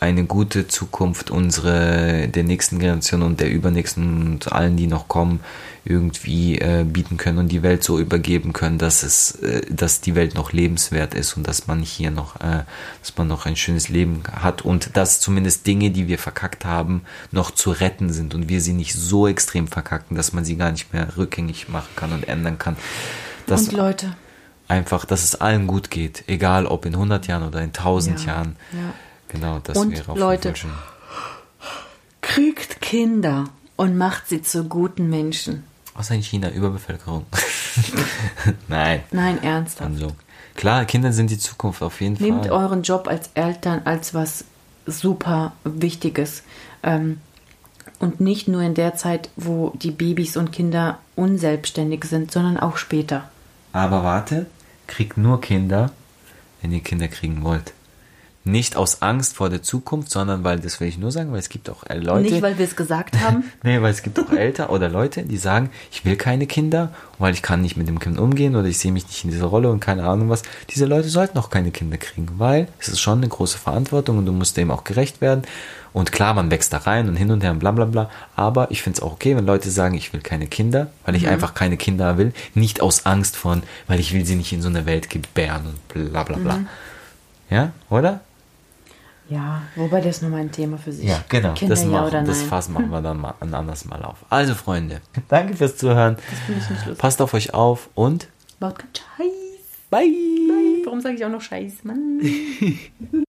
eine gute Zukunft unsere der nächsten Generation und der übernächsten und allen, die noch kommen, irgendwie äh, bieten können und die Welt so übergeben können, dass es, äh, dass die Welt noch lebenswert ist und dass man hier noch, äh, dass man noch ein schönes Leben hat und dass zumindest Dinge, die wir verkackt haben, noch zu retten sind und wir sie nicht so extrem verkacken, dass man sie gar nicht mehr rückgängig machen kann und ändern kann. Das, und Leute, einfach, dass es allen gut geht, egal ob in 100 Jahren oder in 1000 ja, Jahren. Ja. Genau, das und wäre auf Leute, schön. Kriegt Kinder und macht sie zu guten Menschen. Außer in China, Überbevölkerung. Nein. Nein, ernsthaft. Also, klar, Kinder sind die Zukunft auf jeden Nehmt Fall. Nehmt euren Job als Eltern als was super Wichtiges. Ähm, und nicht nur in der Zeit, wo die Babys und Kinder unselbstständig sind, sondern auch später. Aber warte, kriegt nur Kinder, wenn ihr Kinder kriegen wollt. Nicht aus Angst vor der Zukunft, sondern weil, das will ich nur sagen, weil es gibt auch Leute. Nicht, weil wir es gesagt haben. nee, weil es gibt auch Eltern oder Leute, die sagen, ich will keine Kinder, weil ich kann nicht mit dem Kind umgehen oder ich sehe mich nicht in dieser Rolle und keine Ahnung was. Diese Leute sollten auch keine Kinder kriegen, weil es ist schon eine große Verantwortung und du musst dem auch gerecht werden. Und klar, man wächst da rein und hin und her und bla bla bla. Aber ich finde es auch okay, wenn Leute sagen, ich will keine Kinder, weil ich mhm. einfach keine Kinder will. Nicht aus Angst von, weil ich will sie nicht in so eine Welt gebären und bla bla bla. Mhm. Ja, oder? Ja, wobei das nochmal ein Thema für sich. Ja, genau. Kinder, das, machen, ja das Fass machen wir dann mal ein anderes Mal auf. Also, Freunde, danke fürs Zuhören. Das finde ich nicht lustig. Passt auf euch auf und baut keinen Scheiß. Bye. Bye. Warum sage ich auch noch Scheiß, Mann?